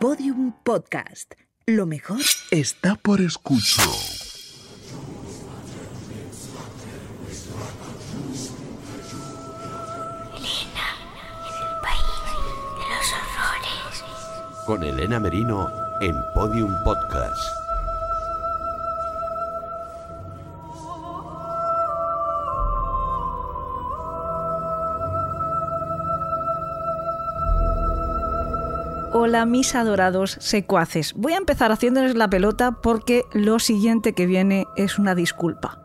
Podium Podcast. Lo mejor está por escuchar. Elena, en el país de los horrores. Con Elena Merino en Podium Podcast. Hola mis adorados secuaces. Voy a empezar haciéndoles la pelota porque lo siguiente que viene es una disculpa.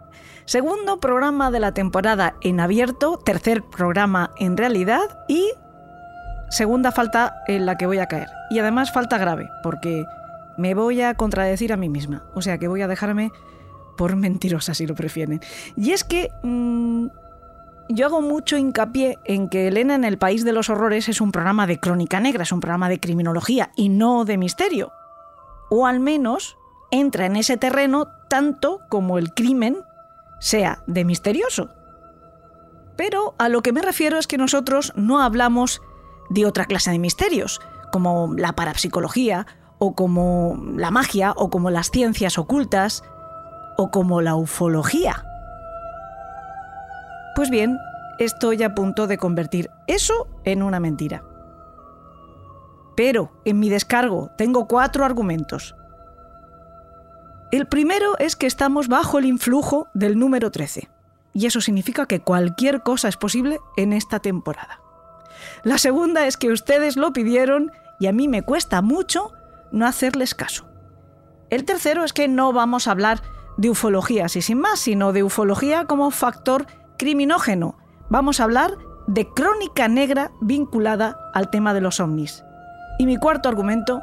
Segundo programa de la temporada en abierto, tercer programa en realidad y segunda falta en la que voy a caer. Y además falta grave porque me voy a contradecir a mí misma. O sea que voy a dejarme por mentirosa si lo prefieren. Y es que... mmm, yo hago mucho hincapié en que Elena en el País de los Horrores es un programa de crónica negra, es un programa de criminología y no de misterio. O al menos entra en ese terreno tanto como el crimen sea de misterioso. Pero a lo que me refiero es que nosotros no hablamos de otra clase de misterios, como la parapsicología, o como la magia, o como las ciencias ocultas, o como la ufología. Pues bien, estoy a punto de convertir eso en una mentira. Pero en mi descargo tengo cuatro argumentos. El primero es que estamos bajo el influjo del número 13. Y eso significa que cualquier cosa es posible en esta temporada. La segunda es que ustedes lo pidieron y a mí me cuesta mucho no hacerles caso. El tercero es que no vamos a hablar de ufología así sin más, sino de ufología como factor criminógeno. Vamos a hablar de crónica negra vinculada al tema de los ovnis. Y mi cuarto argumento,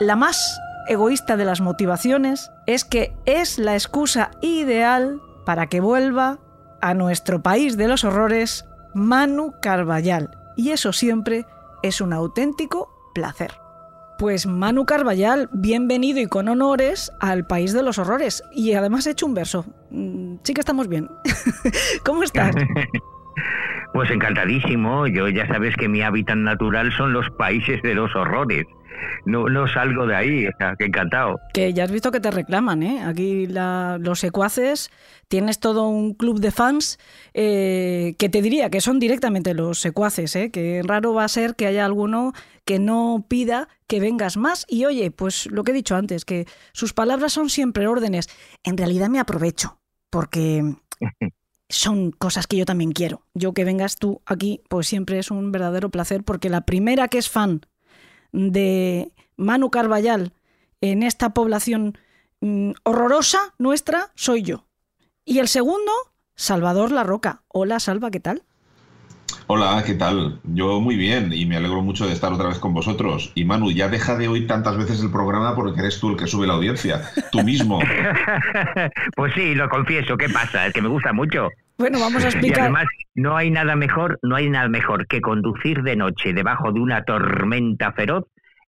la más egoísta de las motivaciones, es que es la excusa ideal para que vuelva a nuestro país de los horrores Manu Carballal. Y eso siempre es un auténtico placer. Pues Manu Carballal, bienvenido y con honores al País de los Horrores. Y además he hecho un verso. Mm, Sí que estamos bien. ¿Cómo estás? Pues encantadísimo. Yo ya sabes que mi hábitat natural son los países de los horrores. No, no salgo de ahí, o sea, que encantado. Que ya has visto que te reclaman, ¿eh? Aquí la- los secuaces, tienes todo un club de fans eh, que te diría que son directamente los secuaces, ¿eh? Que raro va a ser que haya alguno que no pida que vengas más. Y oye, pues lo que he dicho antes, que sus palabras son siempre órdenes. En realidad me aprovecho, porque son cosas que yo también quiero. Yo que vengas tú aquí, pues siempre es un verdadero placer, porque la primera que es fan de Manu Carballal en esta población mm, horrorosa nuestra soy yo. Y el segundo, Salvador La Roca. Hola, Salva, ¿qué tal? Hola, ¿qué tal? Yo muy bien y me alegro mucho de estar otra vez con vosotros. Y Manu, ya deja de oír tantas veces el programa porque eres tú el que sube la audiencia, tú mismo. pues sí, lo confieso, ¿qué pasa? Es que me gusta mucho. Bueno, vamos a Y explicar. además, no hay nada mejor, no hay nada mejor que conducir de noche debajo de una tormenta feroz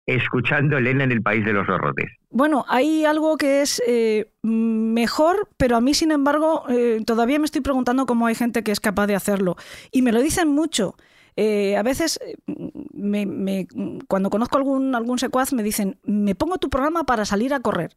escuchando Elena en el País de los Horrores. Bueno, hay algo que es eh, mejor, pero a mí, sin embargo, eh, todavía me estoy preguntando cómo hay gente que es capaz de hacerlo. Y me lo dicen mucho. Eh, a veces, me- cuando conozco algún, algún secuaz, me dicen, me pongo tu programa para salir a correr.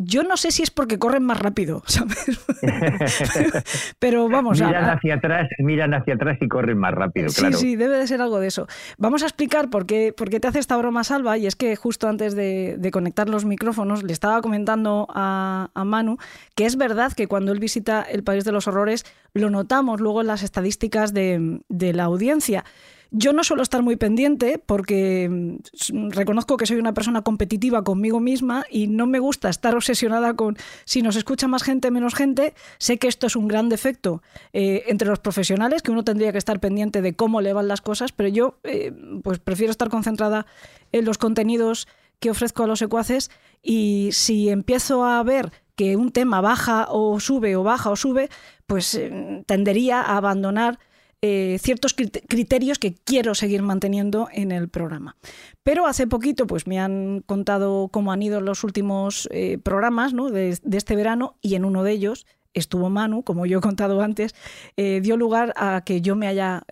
Yo no sé si es porque corren más rápido, ¿sabes? pero vamos, a- miran a- hacia atrás, miran hacia atrás y corren más rápido, Sí, claro. sí, debe de ser algo de eso. Vamos a explicar por qué, por qué te hace esta broma, Salva, y es que justo antes de, de conectar los micrófonos le estaba comentando a, a Manu que es verdad que cuando él visita el País de los Horrores lo notamos luego en las estadísticas de, de la audiencia. Yo no suelo estar muy pendiente porque mm, reconozco que soy una persona competitiva conmigo misma y no me gusta estar obsesionada con si nos escucha más gente, menos gente. Sé que esto es un gran defecto eh, entre los profesionales, que uno tendría que estar pendiente de cómo le van las cosas, pero yo eh, pues prefiero estar concentrada en los contenidos que ofrezco a los secuaces y si empiezo a ver que un tema baja o sube o baja o sube, pues eh, tendería a abandonar eh, ciertos crit- criterios que quiero seguir manteniendo en el programa. Pero hace poquito pues me han contado cómo han ido los últimos eh, programas ¿no? de, este verano y en uno de ellos estuvo Manu, como yo he contado antes, eh, dio lugar a que yo me haya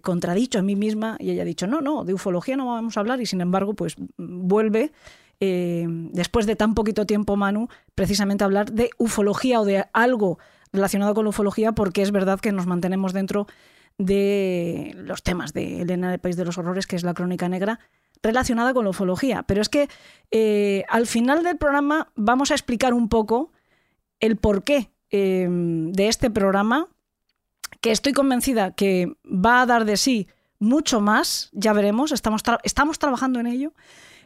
contradicho a mí misma y haya dicho, no, no, de ufología no vamos a hablar y sin embargo, pues vuelve. después de tan poquito tiempo, Manu, precisamente a hablar de ufología o de algo relacionado con la ufología, porque es verdad que nos mantenemos dentro de los temas de Elena del País de los Horrores, que es la crónica negra, relacionada con la ufología. Pero es que eh, al final del programa vamos a explicar un poco el porqué eh, de este programa, que estoy convencida que va a dar de sí mucho más, ya veremos, estamos, tra- estamos trabajando en ello.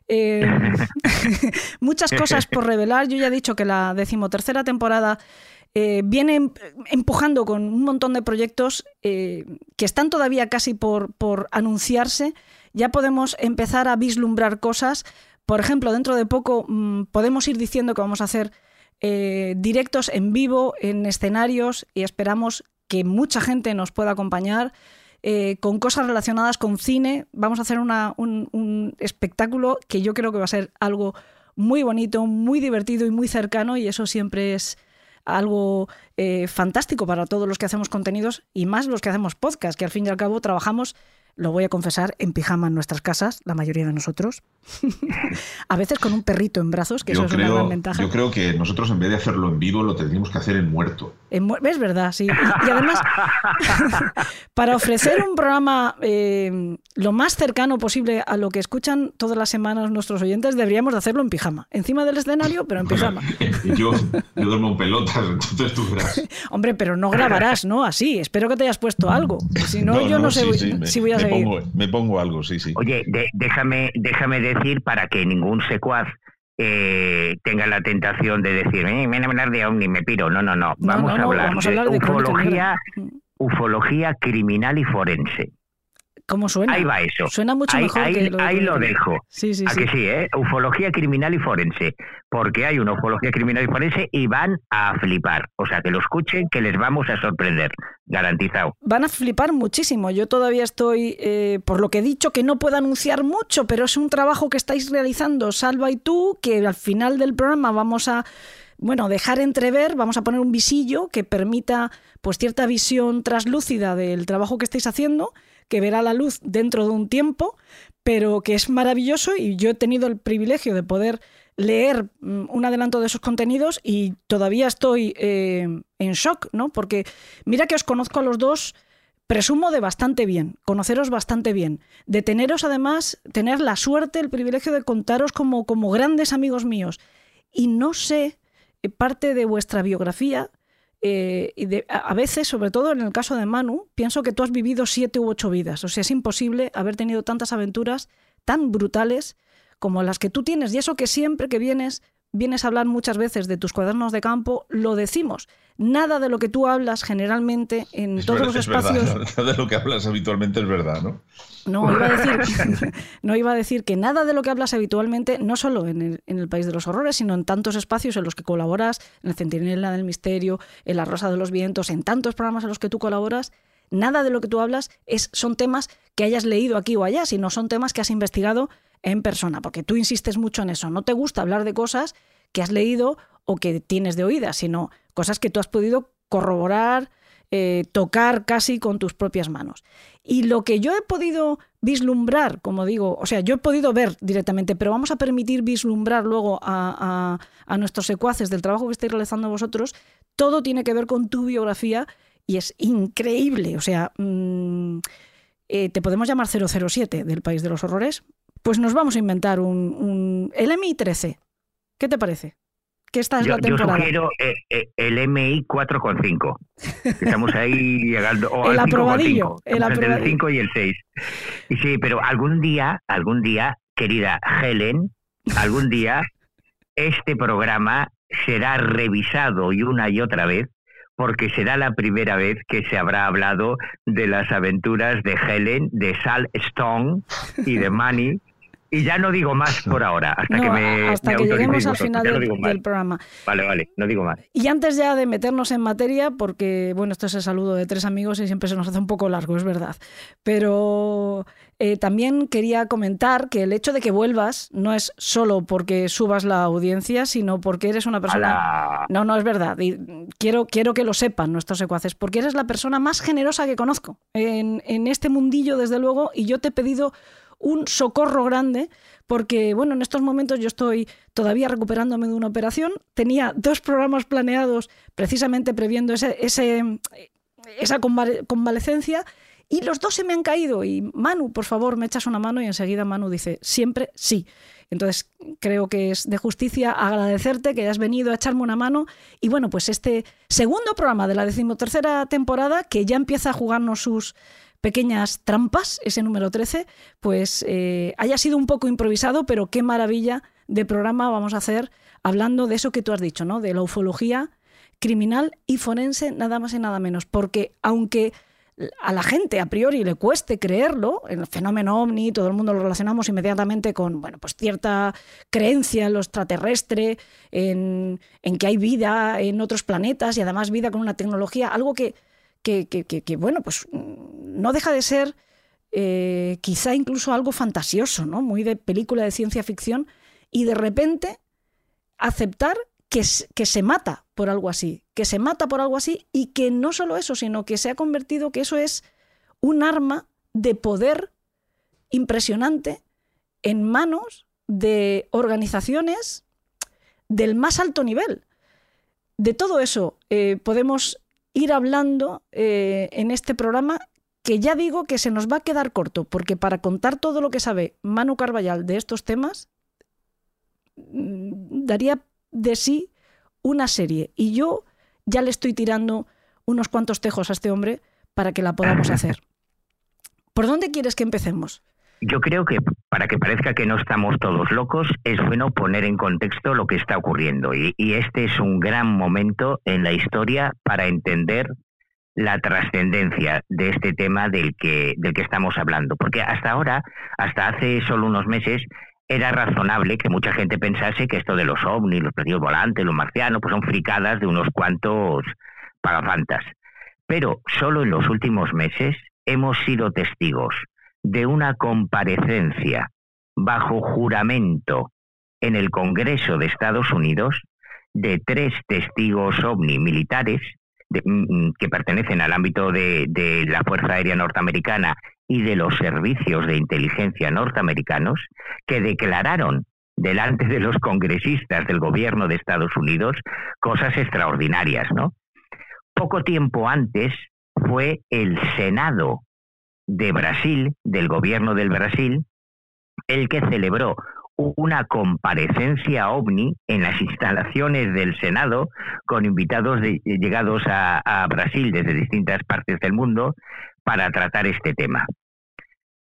Eh, muchas cosas por revelar. Yo ya he dicho que la decimotercera temporada eh, viene em- empujando con un montón de proyectos eh, que están todavía casi por, por anunciarse. Ya podemos empezar a vislumbrar cosas. Por ejemplo, dentro de poco mm, podemos ir diciendo que vamos a hacer eh, directos en vivo, en escenarios, y esperamos que mucha gente nos pueda acompañar. con cosas relacionadas con cine. Vamos a hacer un espectáculo que yo creo que va a ser algo muy bonito, muy divertido y muy cercano y eso siempre es algo eh, fantástico para todos los que hacemos contenidos y más los que hacemos podcast, que al fin y al cabo trabajamos, lo voy a confesar, en pijama en nuestras casas, la mayoría de nosotros. a veces con un perrito en brazos, que Yo eso es una gran ventaja. yo creo que nosotros en vez de hacerlo en vivo lo tendríamos que hacer en muerto. Es verdad, sí. Y, y además, para ofrecer un programa eh, lo más cercano posible a lo que escuchan todas las semanas nuestros oyentes, deberíamos de hacerlo en pijama. Encima del escenario, pero en pijama. Yo, yo duermo en pelotas, entonces tú verás. Hombre, pero no grabarás, ¿no? Así. Espero que te hayas puesto algo. Si no, yo no, sé sí, sí, si voy a me seguir. Pongo, me pongo algo, sí, sí. Oye, de- déjame, déjame decir para que ningún secuaz eh, tenga la tentación de decir, eh, me van a hablar de ovni, me piro. No, no, no. Vamos no, a hablar vamos a de hablar de crónica ufología, ufología criminal y forense. ¿Cómo suena? Ahí va eso. Suena mucho ahí, mejor ahí- que lo de ahí lo crónica negra. dejo. Sí, sí, ¿A sí. que sí, eh? Ufología criminal y forense. Porque hay una ufología criminal forense y van a flipar. O sea, que lo escuchen, que les vamos a sorprender. Garantizado. Van a flipar muchísimo. Yo todavía estoy, eh, por lo que he dicho, que no puedo anunciar mucho, pero es un trabajo que estáis realizando, Salva y tú, que al final del programa vamos a, bueno, dejar entrever, vamos a poner un visillo que permita, pues, cierta visión traslúcida del trabajo que estáis haciendo, que verá la luz dentro de un tiempo, pero que es maravilloso y yo he tenido el privilegio de poder leer mm, un adelanto de esos contenidos y todavía estoy eh, en shock, ¿no? Porque mira que os conozco a los dos, presumo de bastante bien, conoceros bastante bien, de teneros además, tener la suerte, el privilegio de contaros como, como grandes amigos míos. Y no sé, eh, parte de vuestra biografía, eh, y a veces, sobre todo en el caso de Manu, pienso que tú has vivido siete u ocho vidas. O sea, es imposible haber tenido tantas aventuras tan brutales como las que tú tienes. Y eso que siempre que vienes, vienes a hablar muchas veces de tus cuadernos de campo, lo decimos. Nada de lo que tú hablas generalmente en Es todos los es verdad, espacios. nada de lo que hablas habitualmente es verdad, ¿no? No iba, a decir, no iba a decir que nada de lo que hablas habitualmente, no solo en el, en el País de los Horrores, sino en tantos espacios en los que colaboras, en el Centinela del Misterio, en La Rosa de los Vientos, en tantos programas en los que tú colaboras, nada de lo que tú hablas es, son temas que hayas leído aquí o allá, sino son temas que has investigado en persona, porque tú insistes mucho en eso. No te gusta hablar de cosas que has leído o que tienes de oídas, sino cosas que tú has podido corroborar, eh, tocar casi con tus propias manos. Y lo que yo he podido vislumbrar, como digo, o sea, yo he podido ver directamente, pero vamos a permitir vislumbrar luego a, a- nuestros secuaces del trabajo que estáis realizando vosotros, todo tiene que ver con tu biografía y es increíble. O sea, mm, eh, te podemos llamar 007 del País de los Horrores, pues nos vamos a inventar un, un el MI13. ¿Qué te parece? Que esta es Yo, la yo temporada. sugiero eh, eh, el MI 4,5. Estamos ahí llegando. O El al 5,5. aprobadillo, el entre el 5 y el 6. Y sí, pero algún día, algún día, querida Helen, algún día este programa será revisado y una y otra vez porque será la primera vez que se habrá hablado de las aventuras de Helen, de Sal Stone y de Manny Y ya no digo más por ahora, hasta No, que me. hasta me que lleguemos al final no del programa. Vale, vale, no digo más. Y antes ya de meternos en materia, porque bueno, esto es el saludo de tres amigos y siempre se nos hace un poco largo, es verdad. Pero eh, también quería comentar que el hecho de que vuelvas no es solo porque subas la audiencia, sino porque eres una persona. Ala. No, no es verdad. Y quiero, quiero que lo sepan nuestros secuaces, porque eres la persona más generosa que conozco en, en este mundillo, desde luego, y yo te he pedido un socorro grande, porque bueno, en estos momentos yo estoy todavía recuperándome de una operación. Tenía dos programas planeados precisamente previendo ese, ese, esa convale- convalecencia. Y los dos se me han caído. Y Manu, por favor, me echas una mano. Y enseguida Manu dice, siempre sí. Entonces, creo que es de justicia agradecerte que hayas venido a echarme una mano. Y bueno, pues este segundo programa de la decimotercera temporada, que ya empieza a jugarnos sus pequeñas trampas, ese número 13, pues eh, haya sido un poco improvisado, pero qué maravilla de programa vamos a hacer hablando de eso que tú has dicho, ¿no? De la ufología criminal y forense, nada más y nada menos. Porque aunque a la gente a priori le cueste creerlo, el fenómeno ovni, todo el mundo lo relacionamos inmediatamente con bueno, pues cierta creencia en lo extraterrestre, en, en que hay vida en otros planetas y además vida con una tecnología, algo que, que, bueno, pues mm, no deja de ser eh, quizá incluso algo fantasioso, ¿no? Muy de película de ciencia ficción, y de repente aceptar que se mata por algo así, que se mata por algo así y que no solo eso, sino que se ha convertido que eso es un arma de poder impresionante en manos de organizaciones del más alto nivel. De todo eso eh, podemos ir hablando eh, en este programa que ya digo que se nos va a quedar corto, porque para contar todo lo que sabe Manu Carballal de estos temas, mm, daría de sí una serie. Y yo ya le estoy tirando unos cuantos tejos a este hombre para que la podamos hacer. ¿Por dónde quieres que empecemos? Yo creo que para que parezca que no estamos todos locos, es bueno poner en contexto lo que está ocurriendo. Y, y este es un gran momento en la historia para entender la trascendencia de este tema del que, del que estamos hablando. Porque hasta ahora, hasta hace solo unos meses, era razonable que mucha gente pensase que esto de los ovnis, los platillos volantes, los marcianos, pues son fricadas de unos cuantos pagafantas. Pero solo en los últimos meses hemos sido testigos de una comparecencia bajo juramento en el Congreso de Estados Unidos de tres testigos ovni militares de- mm, que pertenecen al ámbito de, de la Fuerza Aérea Norteamericana y de los servicios de inteligencia norteamericanos que declararon delante de los congresistas del gobierno de Estados Unidos cosas extraordinarias, ¿no? Poco tiempo antes fue el Senado de Brasil, del gobierno del Brasil, el que celebró una comparecencia ovni en las instalaciones del Senado con invitados de- llegados a, a Brasil desde distintas partes del mundo para tratar este tema.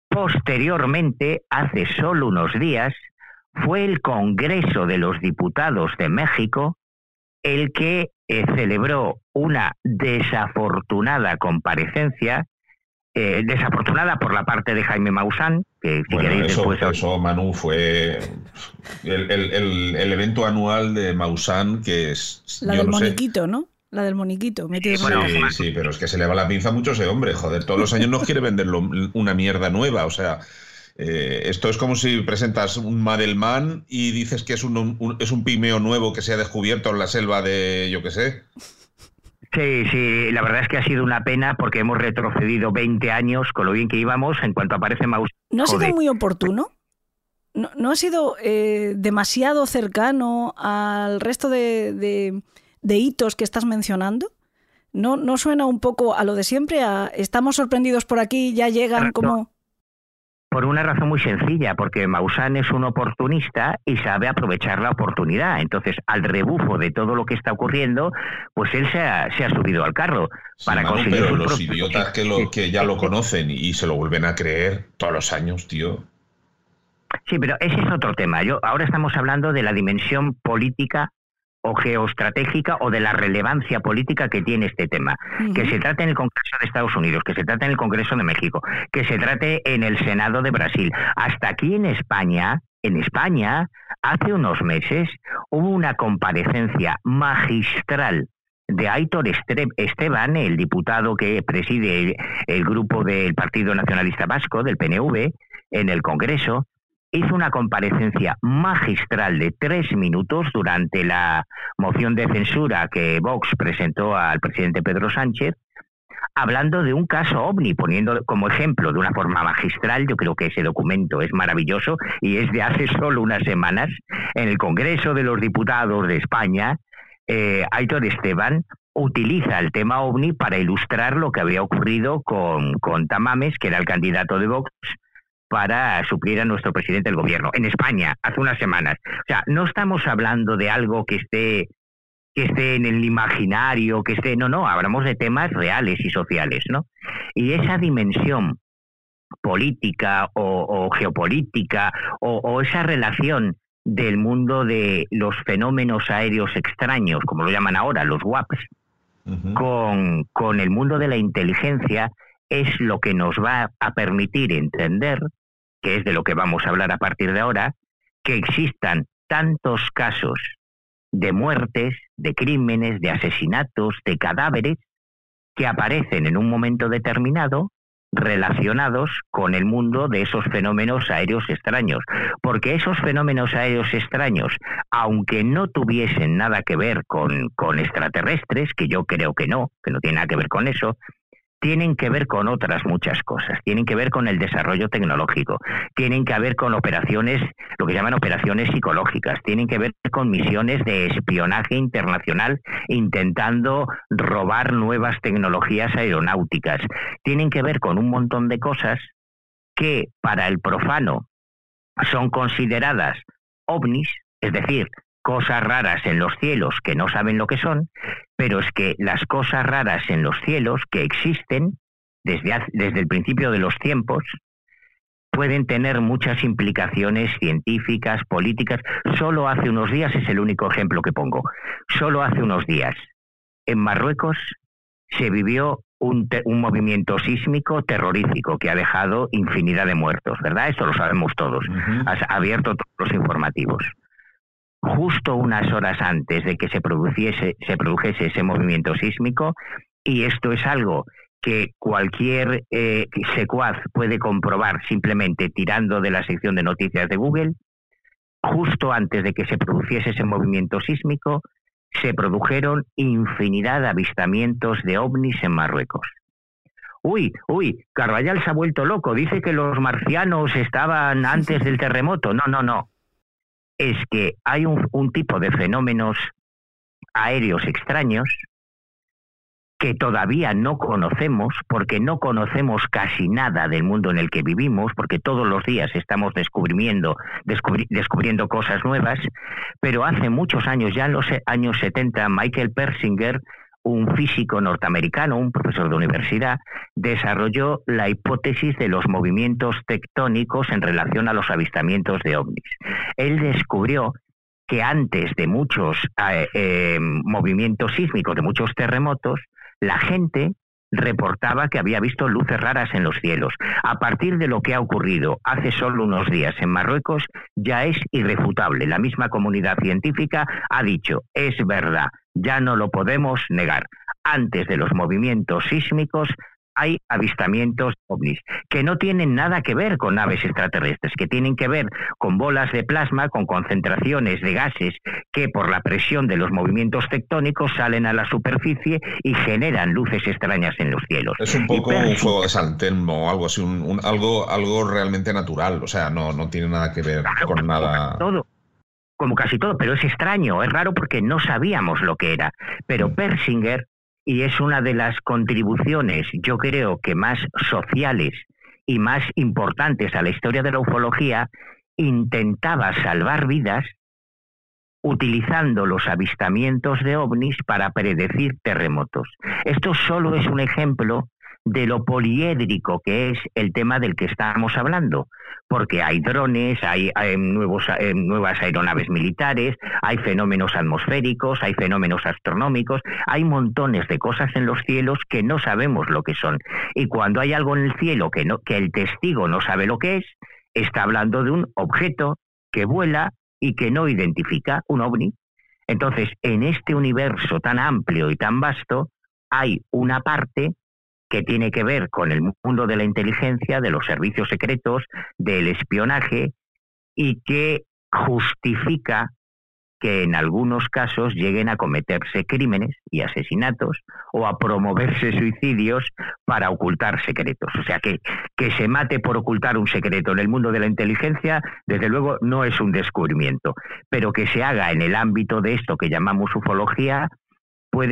Posteriormente, hace solo unos días, fue el Congreso de los Diputados de México el que eh, celebró una desafortunada comparecencia, eh, desafortunada por la parte de Jaime Maussan, que si Bueno, queréis eso, después os- eso, Manu, fue el, el- el- el evento anual de Maussan, que es. La yo del no sé. moniquito, ¿no? La del moniquito. metido bueno, Sí, sí, pero es que se le va la pinza mucho a ese hombre, joder. Todos los años nos quiere vender una mierda nueva, o sea. eh, esto es como si presentas un Madelman y dices que es un, un- es un pimeo nuevo que se ha descubierto en la selva de, yo qué sé. Sí, sí, la verdad es que ha sido una pena porque hemos retrocedido 20 años con lo bien que íbamos en cuanto aparece Maussan. ¿No ha sido muy oportuno? ¿No, no ha sido eh, demasiado cercano al resto de, de- de hitos que estás mencionando? ¿No, ¿No suena un poco a lo de siempre? A, estamos sorprendidos por aquí, ya llegan Correcto. como... Por una razón muy sencilla, porque Maussan es un oportunista y sabe aprovechar la oportunidad. Entonces, al rebufo de todo lo que está ocurriendo, pues él se ha, se ha subido al carro Sí, para Manu, conseguir pero los idiotas que, lo, que ya lo conocen y se lo vuelven a creer todos los años, tío. Sí, pero ese es otro tema. Yo ahora estamos hablando de la dimensión política o geoestratégica o de la relevancia política que tiene este tema. Que se trate en el Congreso de Estados Unidos, que se trate en el Congreso de México, que se trate en el Senado de Brasil. Hasta aquí en España, en España, hace unos meses hubo una comparecencia magistral de Aitor Esteban, el diputado que preside el grupo del Partido Nacionalista Vasco, del PNV, en el Congreso, hizo una comparecencia magistral de tres minutos durante la moción de censura que Vox presentó al presidente Pedro Sánchez, hablando de un caso ovni, poniendo como ejemplo de una forma magistral, yo creo que ese documento es maravilloso y es de hace solo unas semanas, en el Congreso de los Diputados de España, eh, Aitor Esteban utiliza el tema ovni para ilustrar lo que había ocurrido con, con Tamames, que era el candidato de Vox, para suplir a nuestro presidente del gobierno en España hace unas semanas. O sea, no estamos hablando de algo que esté que esté en el imaginario, que esté, no, no, hablamos de temas reales y sociales, ¿no? Y esa dimensión política o, geopolítica o, esa relación del mundo de los fenómenos aéreos extraños, como lo llaman ahora, los WAPs, con, con el mundo de la inteligencia, es lo que nos va a permitir entender, que es de lo que vamos a hablar a partir de ahora, que existan tantos casos de muertes, de crímenes, de asesinatos, de cadáveres, que aparecen en un momento determinado relacionados con el mundo de esos fenómenos aéreos extraños. Porque esos fenómenos aéreos extraños, aunque no tuviesen nada que ver con, con extraterrestres, que yo creo que no, que no tiene nada que ver con eso, tienen que ver con otras muchas cosas, tienen que ver con el desarrollo tecnológico, tienen que ver con operaciones, lo que llaman operaciones psicológicas, tienen que ver con misiones de espionaje internacional intentando robar nuevas tecnologías aeronáuticas, tienen que ver con un montón de cosas que para el profano son consideradas ovnis, es decir, cosas raras en los cielos que no saben lo que son, pero es que las cosas raras en los cielos que existen desde, desde el principio de los tiempos pueden tener muchas implicaciones científicas, políticas. Solo hace unos días es el único ejemplo que pongo. Solo hace unos días en Marruecos se vivió un, movimiento sísmico terrorífico que ha dejado infinidad de muertos, ¿verdad? Esto lo sabemos todos. Ha abierto todos los informativos justo unas horas antes de que se produciese, se produjese ese movimiento sísmico, y esto es algo que cualquier eh, secuaz puede comprobar simplemente tirando de la sección de noticias de Google, justo antes de que se produciese ese movimiento sísmico, se produjeron infinidad de avistamientos de ovnis en Marruecos. Uy, uy, Carvallal se ha vuelto loco, dice que los marcianos estaban antes del terremoto. No, no, no es que hay un, tipo de fenómenos aéreos extraños que todavía no conocemos, porque no conocemos casi nada del mundo en el que vivimos, porque todos los días estamos descubriendo, descubriendo cosas nuevas, pero hace muchos años, ya en los años 70, Michael Persinger un físico norteamericano, un profesor de universidad, desarrolló la hipótesis de los movimientos tectónicos en relación a los avistamientos de ovnis. Él descubrió que antes de muchos eh, eh, movimientos sísmicos, de muchos terremotos, la gente reportaba que había visto luces raras en los cielos. A partir de lo que ha ocurrido hace solo unos días en Marruecos, ya es irrefutable. La misma comunidad científica ha dicho, es verdad, ya no lo podemos negar. Antes de los movimientos sísmicos hay avistamientos ovnis, que no tienen nada que ver con naves extraterrestres, que tienen que ver con bolas de plasma, con concentraciones de gases que por la presión de los movimientos tectónicos salen a la superficie y generan luces extrañas en los cielos. Es un poco un fuego de Santén o algo así, un, algo, algo realmente natural, o sea, no, no tiene nada que ver con nada. Todo como casi todo, pero es extraño, es raro porque no sabíamos lo que era. Pero mm. Persinger y es una de las contribuciones, yo creo que más sociales y más importantes a la historia de la ufología, intentaba salvar vidas utilizando los avistamientos de ovnis para predecir terremotos. Esto solo es un ejemplo de lo poliédrico que es el tema del que estamos hablando, porque hay drones, hay, nuevos, nuevas aeronaves militares, hay fenómenos atmosféricos, hay fenómenos astronómicos, hay montones de cosas en los cielos que no sabemos lo que son. Y cuando hay algo en el cielo que, no, que el testigo no sabe lo que es, está hablando de un objeto que vuela y que no identifica un ovni. Entonces, en este universo tan amplio y tan vasto, hay una parte que tiene que ver con el mundo de la inteligencia, de los servicios secretos, del espionaje, y que justifica que en algunos casos lleguen a cometerse crímenes y asesinatos o a promoverse suicidios para ocultar secretos. O sea que que se mate por ocultar un secreto en el mundo de la inteligencia, desde luego no es un descubrimiento, pero que se haga en el ámbito de esto que llamamos ufología,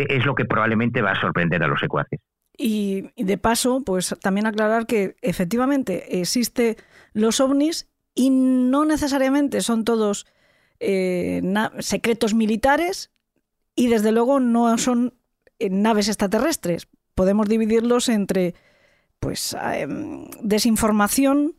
es lo que probablemente va a sorprender a los secuaces. Y, de paso, pues también aclarar que efectivamente existe los ovnis y no necesariamente son todos eh, secretos militares y desde luego no son eh, naves extraterrestres. Podemos dividirlos entre pues em, desinformación,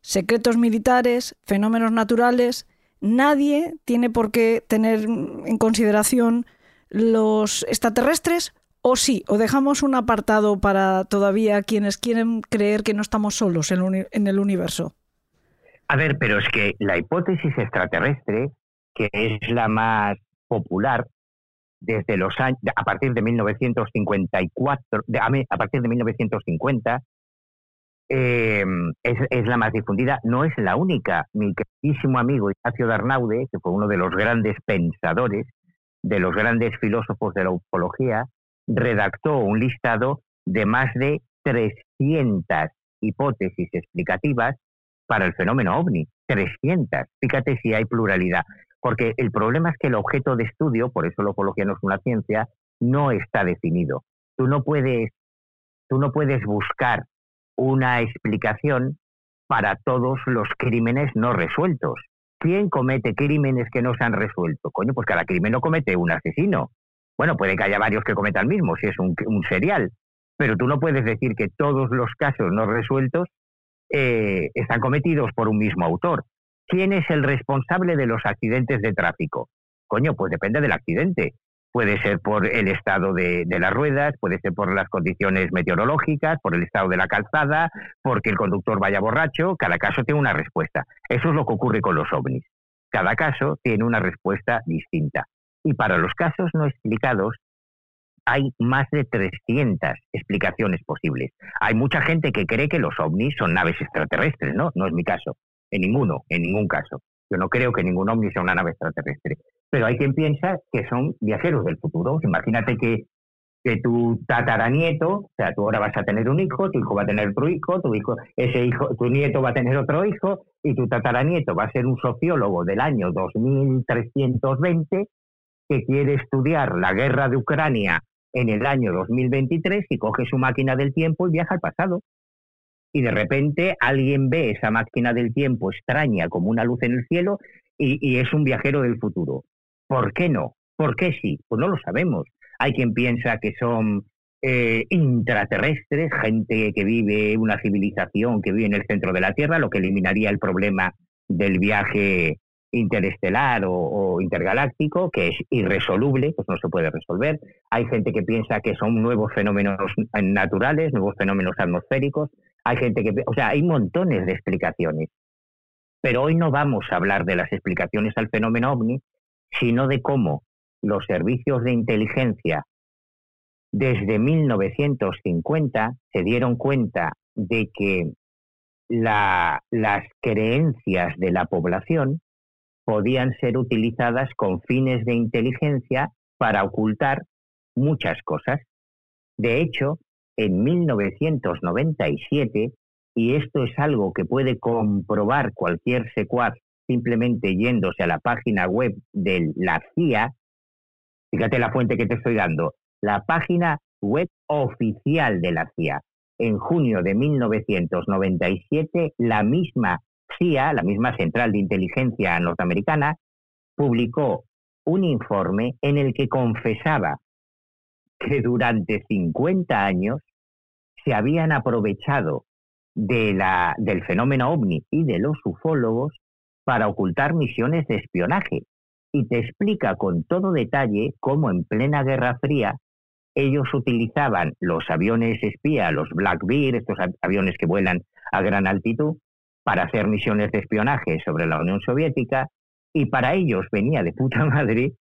secretos militares, fenómenos naturales. Nadie tiene por qué tener en consideración los extraterrestres o sí, o dejamos un apartado para todavía quienes quieren creer que no estamos solos en, el universo. A ver, pero es que la hipótesis extraterrestre, que es la más popular desde los años, a partir de 1954, a partir de 1950, eh, es, es, la más difundida, no es la única. Mi queridísimo amigo Ignacio Darnaude, que fue uno de los grandes pensadores, de los grandes filósofos de la ufología, redactó un listado de más de 300 hipótesis explicativas para el fenómeno ovni. 300. Fíjate si hay pluralidad. Porque el problema es que el objeto de estudio, por eso la ufología no es una ciencia, no está definido. Tú no puedes, tú no puedes buscar una explicación para todos los crímenes no resueltos. ¿Quién comete crímenes que no se han resuelto? Coño, pues cada crimen lo comete un asesino. Bueno, puede que haya varios que cometan el mismo, si es un, serial, pero tú no puedes decir que todos los casos no resueltos eh, están cometidos por un mismo autor. ¿Quién es el responsable de los accidentes de tráfico? Coño, pues depende del accidente. Puede ser por el estado de, de, las ruedas, puede ser por las condiciones meteorológicas, por el estado de la calzada, porque el conductor vaya borracho. Cada caso tiene una respuesta. Eso es lo que ocurre con los ovnis. Cada caso tiene una respuesta distinta. Y para los casos no explicados, hay más de 300 explicaciones posibles. Hay mucha gente que cree que los ovnis son naves extraterrestres, ¿no? No es mi caso. En ninguno, en ningún caso. Yo no creo que ningún ovni sea una nave extraterrestre. Pero hay quien piensa que son viajeros del futuro. Imagínate que, tu tataranieto, o sea, tú ahora vas a tener un hijo, tu hijo va a tener otro hijo, tu hijo, ese hijo, tu nieto va a tener otro hijo, y tu tataranieto va a ser un sociólogo del año 2320 que quiere estudiar la guerra de Ucrania en el año 2023 y coge su máquina del tiempo y viaja al pasado. Y de repente alguien ve esa máquina del tiempo extraña como una luz en el cielo y, es un viajero del futuro. ¿Por qué no? ¿Por qué sí? Pues no lo sabemos. Hay quien piensa que son eh, intraterrestres, gente que vive una civilización que vive en el centro de la Tierra, lo que eliminaría el problema del viaje interestelar o, intergaláctico, que es irresoluble, pues no se puede resolver. Hay gente que piensa que son nuevos fenómenos naturales, nuevos fenómenos atmosféricos. Hay gente que, o sea, hay montones de explicaciones. Pero hoy no vamos a hablar de las explicaciones al fenómeno ovni, sino de cómo los servicios de inteligencia desde 1950 se dieron cuenta de que las creencias de la población podían ser utilizadas con fines de inteligencia para ocultar muchas cosas. De hecho, en 1997, y esto es algo que puede comprobar cualquier secuaz simplemente yéndose a la página web de la CIA, fíjate la fuente que te estoy dando, la página web oficial de la CIA. En junio de 1997, la misma CIA, la misma Central de Inteligencia norteamericana, publicó un informe en el que confesaba que durante 50 años se habían aprovechado del fenómeno ovni y de los ufólogos para ocultar misiones de espionaje. Y te explica con todo detalle cómo en plena Guerra Fría ellos utilizaban los aviones espía, los Blackbeard, estos aviones que vuelan a gran altitud, para hacer misiones de espionaje sobre la Unión Soviética, y para ellos venía de puta madre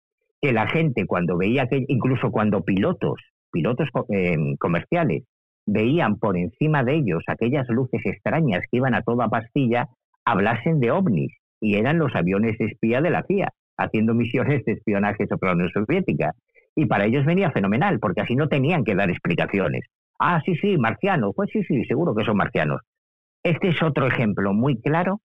que la gente cuando veía que, incluso cuando pilotos, pilotos eh, comerciales, veían por encima de ellos aquellas luces extrañas que iban a toda pastilla, hablasen de ovnis, y eran los aviones espía de la CIA, haciendo misiones de espionaje sobre la Unión Soviética. Y para ellos venía fenomenal, porque así no tenían que dar explicaciones. Ah, sí, sí, marcianos. Pues sí, sí, seguro que son marcianos. Este es otro ejemplo muy claro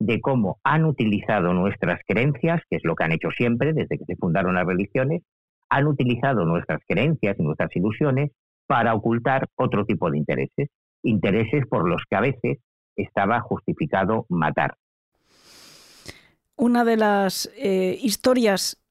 de cómo han utilizado nuestras creencias, que es lo que han hecho siempre desde que se fundaron las religiones, han utilizado nuestras creencias y nuestras ilusiones para ocultar otro tipo de intereses, intereses por los que a veces estaba justificado matar. Una de las eh, historias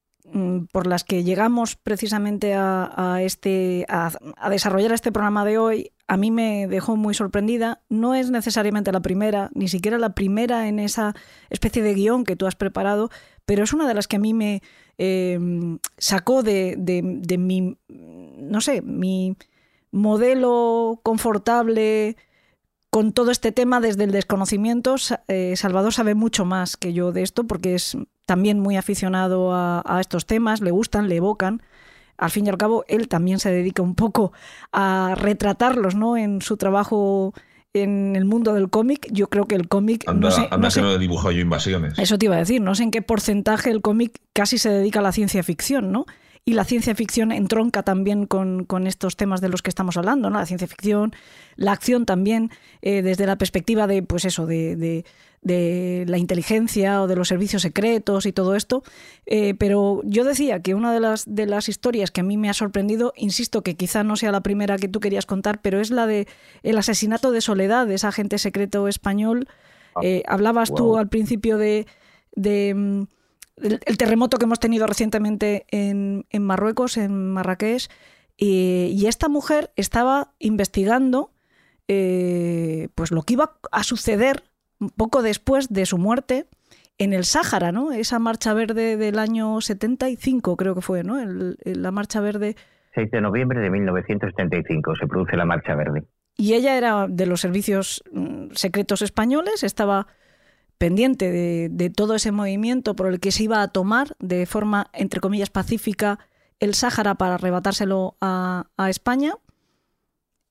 por las que llegamos precisamente a, este, a, desarrollar este programa de hoy, a mí me dejó muy sorprendida. No es necesariamente la primera, ni siquiera la primera en esa especie de guion que tú has preparado, pero es una de las que a mí me em, sacó de, de, mi, no sé, mi modelo confortable con todo este tema desde el desconocimiento. Eh, Salvador sabe mucho más que yo de esto porque es también muy aficionado a, estos temas, le gustan, le evocan. Al fin y al cabo, él también se dedica un poco a retratarlos ¿no? en su trabajo en el mundo del cómic. Yo creo que el cómic. Anda, no sé, anda que no he dibujado yo invasiones. Eso te iba a decir, no sé en qué porcentaje el cómic casi se dedica a la ciencia ficción, ¿no? Y la ciencia ficción entronca también con, estos temas de los que estamos hablando, ¿no? La ciencia ficción, la acción también, eh, desde la perspectiva de, pues eso, de de la inteligencia o de los servicios secretos y todo esto. Eh, pero yo decía que una de las, de las historias que a mí me ha sorprendido, insisto que quizá no sea la primera que tú querías contar, pero es la de el asesinato de Soledad, de ese agente secreto español. Ah, eh, hablabas tú al principio de, de mm, el, terremoto que hemos tenido recientemente en, en Marruecos, en Marrakech, y esta mujer estaba investigando eh, pues lo que iba a suceder poco después de su muerte en el Sáhara, ¿no? Esa marcha verde del año 75 creo que fue, ¿no? la marcha verde. 6 de noviembre de 1975 se produce la marcha verde. Y ella era de los servicios mm, secretos españoles, estaba pendiente de, todo ese movimiento por el que se iba a tomar de forma, entre comillas, pacífica el Sáhara para arrebatárselo a, a España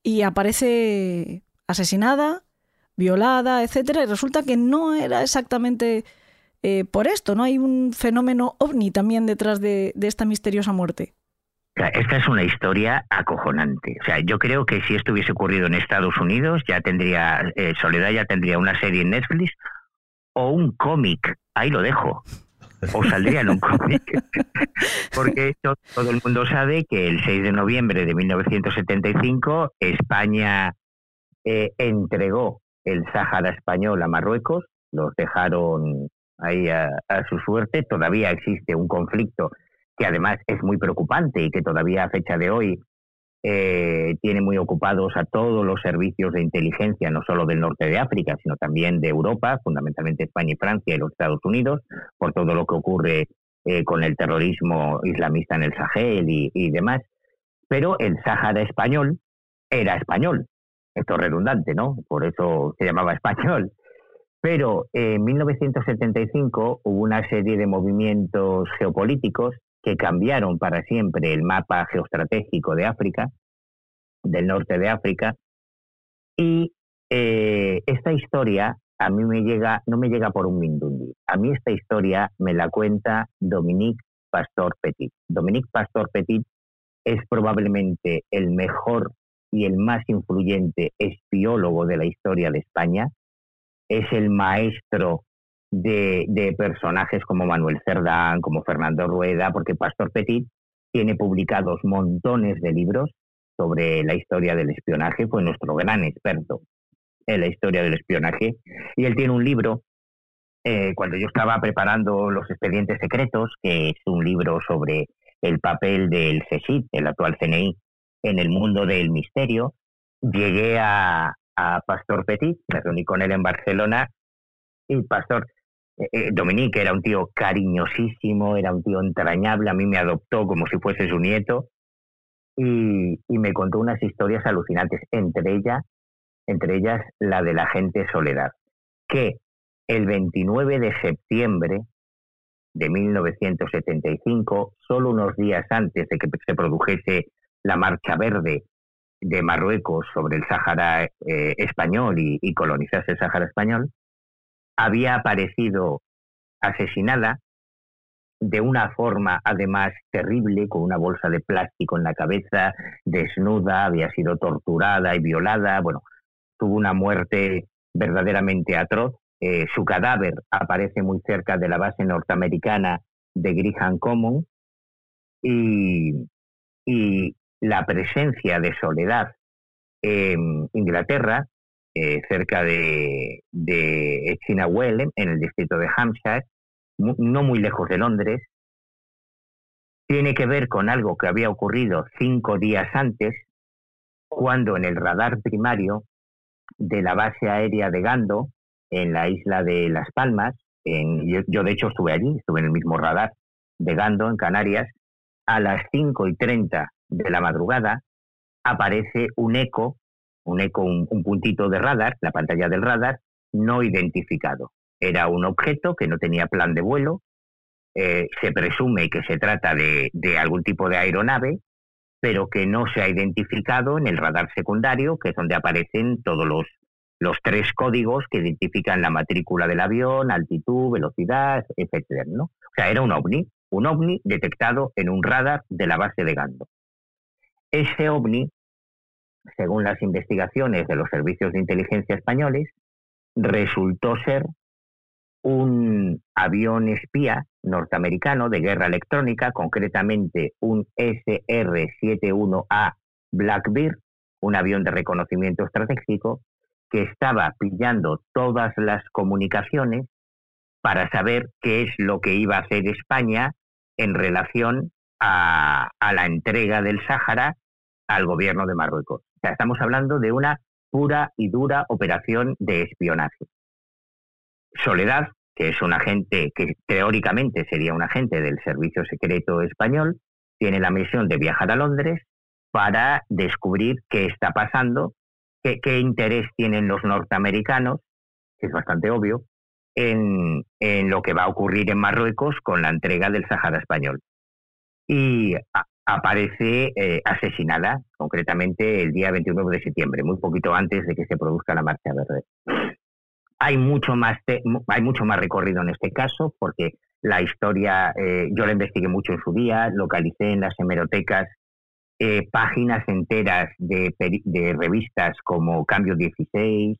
y aparece asesinada, violada, etcétera, y resulta que no era exactamente eh, por esto, ¿no? Hay un fenómeno ovni también detrás de, esta misteriosa muerte. Esta es una historia acojonante. O sea, yo creo que si esto hubiese ocurrido en Estados Unidos, ya tendría, eh, Soledad ya tendría una serie en Netflix o un cómic. Ahí lo dejo. O saldría en un cómic. Porque todo el mundo sabe que el 6 de noviembre de 1975 España eh, entregó el Sáhara español a Marruecos, los dejaron ahí a, su suerte. Todavía existe un conflicto que además es muy preocupante y que todavía a fecha de hoy eh, tiene muy ocupados a todos los servicios de inteligencia, no solo del norte de África, sino también de Europa, fundamentalmente España y Francia y los Estados Unidos, por todo lo que ocurre eh, con el terrorismo islamista en el Sahel y demás. Pero el Sáhara español era español, esto es redundante, ¿no? Por eso se llamaba español. Pero en 1975 hubo una serie de movimientos geopolíticos que cambiaron para siempre el mapa geoestratégico de África, del norte de África, y eh, esta historia a mí me llega, no me llega por un mindundi. A mí esta historia me la cuenta Dominique Pastor Petit. Dominique Pastor Petit es probablemente el mejor y el más influyente espiólogo de la historia de España. Es el maestro de, personajes como Manuel Cerdán, como Fernando Rueda, porque Pastor Petit tiene publicados montones de libros sobre la historia del espionaje, fue nuestro gran experto en la historia del espionaje, y él tiene un libro, eh, cuando yo estaba preparando los expedientes secretos, que es un libro sobre el papel del CSIC, el actual CNI, en el mundo del misterio. llegué a, Pastor Petit, me reuní con él en Barcelona y Pastor eh, eh, Dominique era un tío cariñosísimo, era un tío entrañable, a mí me adoptó como si fuese su nieto y, y me contó unas historias alucinantes, entre ellas, entre ellas la de la gente Soledad, que el 29 de septiembre de 1975, solo unos días antes de que se produjese la Marcha Verde de Marruecos sobre el Sáhara eh, español y, colonizarse el Sáhara español, había aparecido asesinada de una forma además terrible, con una bolsa de plástico en la cabeza, desnuda, había sido torturada y violada, bueno, tuvo una muerte verdaderamente atroz. Eh, su cadáver aparece muy cerca de la base norteamericana de Griham Common y, y la presencia de soledad en Inglaterra, eh, cerca de, de Chinawell, en el distrito de Hampshire, no muy lejos de Londres, tiene que ver con algo que había ocurrido cinco días antes, cuando en el radar primario de la base aérea de Gando, en la isla de Las Palmas, en, yo, yo, de hecho estuve allí, estuve en el mismo radar de Gando, en Canarias, a las 5 y 30 de la madrugada, aparece un eco, un eco, un, puntito de radar, la pantalla del radar, no identificado. Era un objeto que no tenía plan de vuelo, eh, se presume que se trata de, de, algún tipo de aeronave, pero que no se ha identificado en el radar secundario, que es donde aparecen todos los, los tres códigos que identifican la matrícula del avión, altitud, velocidad, etc. ¿no? O sea, era un ovni, un ovni detectado en un radar de la base de Gando. Ese ovni, según las investigaciones de los servicios de inteligencia españoles, resultó ser un avión espía norteamericano de guerra electrónica, concretamente un SR-71A Blackbeard, un avión de reconocimiento estratégico, que estaba pillando todas las comunicaciones para saber qué es lo que iba a hacer España en relación a, la entrega del Sáhara al gobierno de Marruecos. Estamos hablando de una pura y dura operación de espionaje. Soledad, que es un agente que teóricamente sería un agente del Servicio Secreto Español, tiene la misión de viajar a Londres para descubrir qué está pasando, qué, qué interés tienen los norteamericanos, que es bastante obvio, en, en, lo que va a ocurrir en Marruecos con la entrega del Sahara español y aparece eh, asesinada, concretamente el día 29 de septiembre, muy poquito antes de que se produzca la marcha verde. Hay mucho más, hay mucho más recorrido en este caso, porque la historia, eh, yo la investigué mucho en su día, localicé en las hemerotecas eh, páginas enteras de, de, revistas como Cambio 16,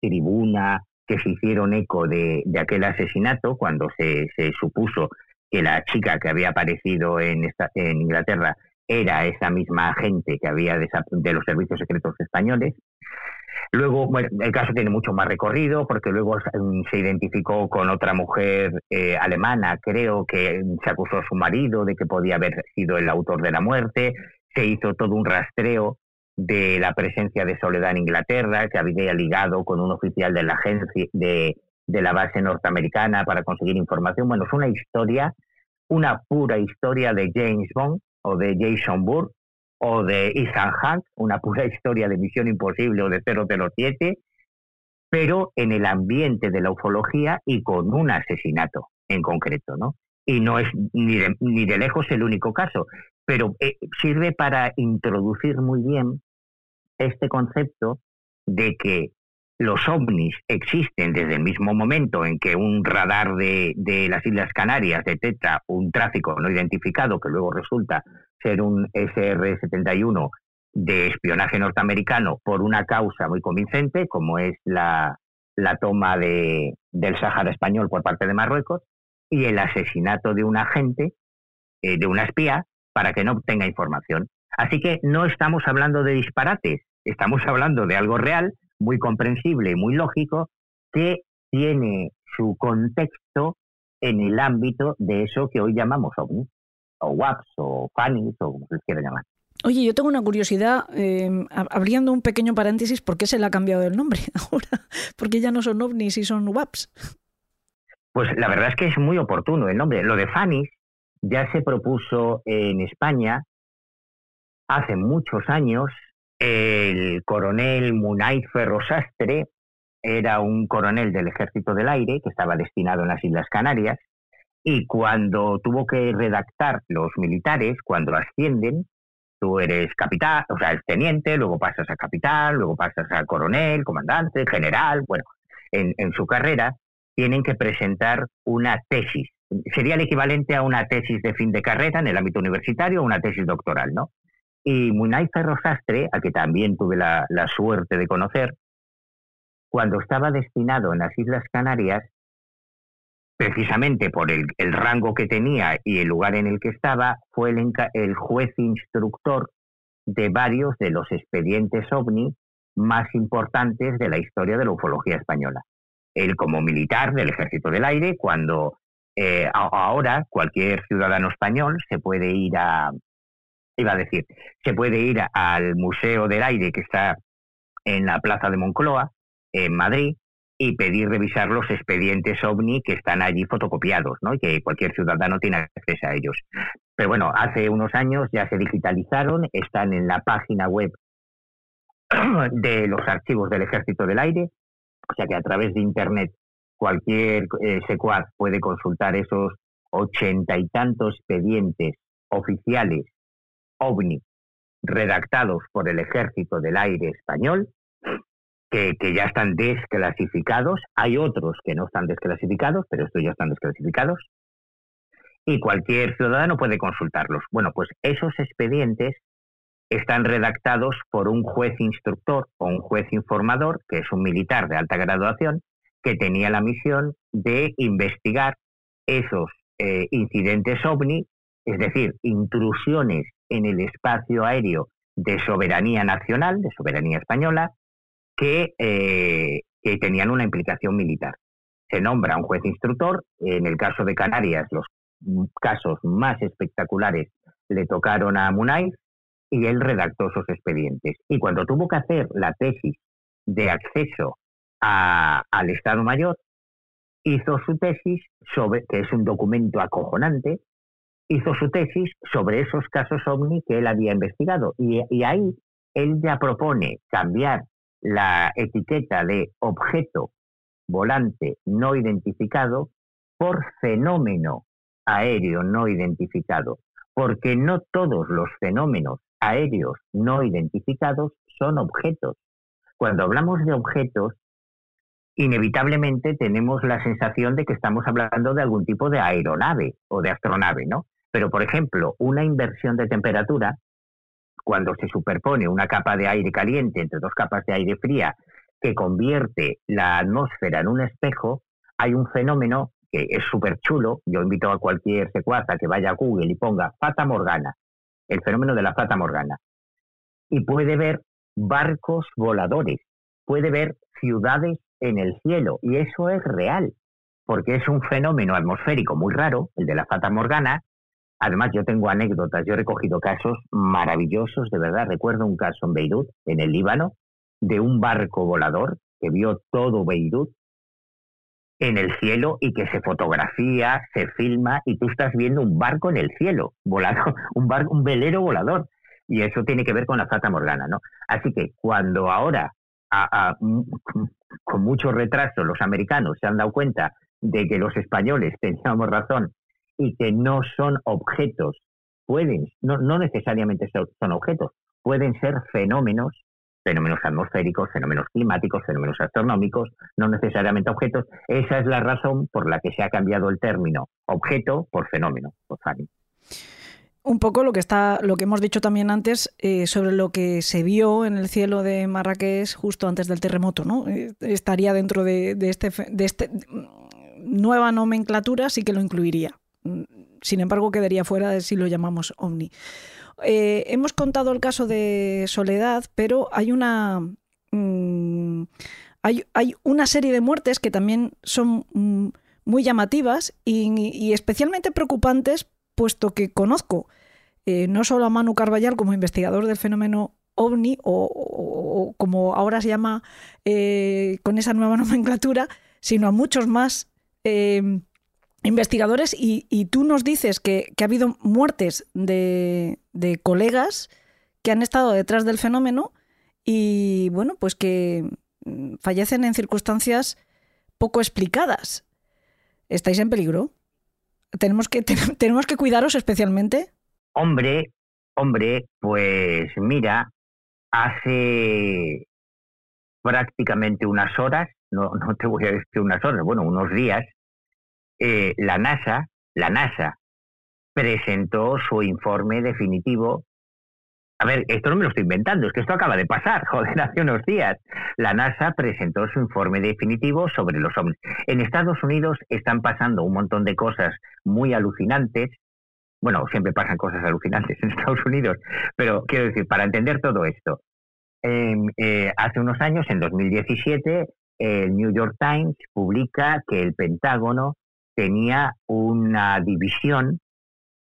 Tribuna, que se hicieron eco de, de aquel asesinato cuando se, se supuso que la chica que había aparecido en, en Inglaterra era esa misma agente que había de, los servicios secretos españoles. Luego, bueno, el caso tiene mucho más recorrido porque luego se identificó con otra mujer eh, alemana, creo que se acusó a su marido de que podía haber sido el autor de la muerte. Se hizo todo un rastreo de la presencia de Soledad en Inglaterra, que había ligado con un oficial de la agencia de, de la base norteamericana para conseguir información. Bueno, es una historia, una pura historia de James Bond o de Jason Bourne o de Ethan Hunt, una pura historia de Misión Imposible o de 007, pero en el ambiente de la ufología y con un asesinato en concreto, ¿no? Y no es ni de, ni de lejos el único caso, pero eh, sirve para introducir muy bien este concepto de que los ovnis existen desde el mismo momento en que un radar de, las Islas Canarias detecta un tráfico no identificado que luego resulta ser un SR-71 de espionaje norteamericano por una causa muy convincente, como es la, toma de, del Sáhara español por parte de Marruecos, y el asesinato de un agente, eh, de una espía, para que no obtenga información. Así que no estamos hablando de disparates, estamos hablando de algo real muy comprensible y muy lógico que tiene su contexto en el ámbito de eso que hoy llamamos ovnis, o WAPs, o FANIs, o como se quiera llamar. Oye, yo tengo una curiosidad, eh, abriendo un pequeño paréntesis, ¿por qué se le ha cambiado el nombre ahora? Porque ya no son ovnis y son UAPs. Pues la verdad es que es muy oportuno el nombre. Lo de FANIS ya se propuso en España hace muchos años. El coronel Munay Ferrosastre era un coronel del Ejército del Aire que estaba destinado en las Islas Canarias y cuando tuvo que redactar los militares, cuando ascienden, tú eres capitán, o sea, teniente, luego pasas a capitán, luego pasas a coronel, comandante, general, bueno, en, en su carrera tienen que presentar una tesis. Sería el equivalente a una tesis de fin de carrera en el ámbito universitario o una tesis doctoral, ¿no? Y Munay Ferrosastre, al que también tuve la, la suerte de conocer, cuando estaba destinado en las Islas Canarias, precisamente por el, rango que tenía y el lugar en el que estaba, fue el, el juez instructor de varios de los expedientes ovni más importantes de la historia de la ufología española. Él como militar del Ejército del Aire, cuando eh, ahora cualquier ciudadano español se puede ir a, iba a decir, se puede ir al Museo del Aire que está en la Plaza de Moncloa, en Madrid, y pedir revisar los expedientes OVNI que están allí fotocopiados, ¿no? Que cualquier ciudadano tiene acceso a ellos. Pero bueno, hace unos años ya se digitalizaron, están en la página web de los archivos del Ejército del Aire, o sea que a través de Internet cualquier eh, secuaz puede consultar esos ochenta y tantos expedientes oficiales OVNI redactados por el Ejército del Aire español que, ya están desclasificados. Hay otros que no están desclasificados, pero estos ya están desclasificados. Y cualquier ciudadano puede consultarlos. Bueno, pues esos expedientes están redactados por un juez instructor o un juez informador, que es un militar de alta graduación, que tenía la misión de investigar esos eh, incidentes ovni, es decir, intrusiones en el espacio aéreo de soberanía nacional, de soberanía española, eh, que, tenían una implicación militar. Se nombra un juez instructor, en el caso de Canarias los casos más espectaculares le tocaron a Munay y él redactó esos expedientes. Y cuando tuvo que hacer la tesis de acceso al Estado Mayor, hizo su tesis sobre, que es un documento acojonante, hizo su tesis sobre esos casos OVNI que él había investigado. Y, y ahí él ya propone cambiar la etiqueta de objeto volante no identificado por fenómeno aéreo no identificado, porque no todos los fenómenos aéreos no identificados son objetos. Cuando hablamos de objetos, inevitablemente tenemos la sensación de que estamos hablando de algún tipo de aeronave o de astronave, ¿no? Pero, por ejemplo, una inversión de temperatura cuando se superpone una capa de aire caliente entre dos capas de aire fría que convierte la atmósfera en un espejo, hay un fenómeno que es súper chulo. Yo invito a cualquier secuaza que vaya a Google y ponga Fata Morgana, el fenómeno de la Fata Morgana. Y puede ver barcos voladores, puede ver ciudades en el cielo. Y eso es real, porque es un fenómeno atmosférico muy raro, el de la Fata Morgana, Además, yo tengo anécdotas, yo he recogido casos maravillosos, de verdad. Recuerdo un caso en Beirut, en el Líbano, de un barco volador que vio todo Beirut en el cielo y que se fotografía, se filma y tú estás viendo un barco en el cielo, volado, un, barco, un velero volador. Y eso tiene que ver con la Fata Morgana, ¿no? Así que cuando ahora, con mucho retraso, los americanos se han dado cuenta de que los españoles teníamos razón y que no son objetos, pueden, no, no necesariamente son objetos, pueden ser fenómenos, fenómenos atmosféricos, fenómenos climáticos, fenómenos astronómicos, no necesariamente objetos. Esa es la razón por la que se ha cambiado el término objeto por fenómeno, por Un poco lo que está, lo que hemos dicho también antes eh, sobre lo que se vio en el cielo de Marrakech justo antes del terremoto, ¿no? Eh, estaría dentro de, de este, de este nueva nomenclatura, sí que lo incluiría. Sin embargo, quedaría fuera de si lo llamamos ovni. Eh, hemos contado el caso de Soledad, pero hay una, mm, hay, una serie de muertes que también son mm, muy llamativas y, especialmente preocupantes, puesto que conozco eh, no solo a Manu Carballal como investigador del fenómeno ovni o, como ahora se llama eh, con esa nueva nomenclatura, sino a muchos más investigadores y, tú nos dices que, ha habido muertes de, colegas que han estado detrás del fenómeno y bueno, pues que mm, fallecen en circunstancias poco explicadas. ¿Estáis en peligro? ¿Tenemos que, tenemos que cuidaros especialmente? Hombre, hombre, pues mira, hace prácticamente unas horas, no, no te voy a decir unas horas, bueno, unos días, eh, la NASA, la NASA presentó su informe definitivo. A ver, esto no me lo estoy inventando, es que esto acaba de pasar, joder, hace unos días. La NASA presentó su informe definitivo sobre los hombres. En Estados Unidos están pasando un montón de cosas muy alucinantes. Bueno, siempre pasan cosas alucinantes en Estados Unidos, pero quiero decir, para entender todo esto, eh, hace unos años, en 2017, el New York Times publica que el Pentágono tenía una división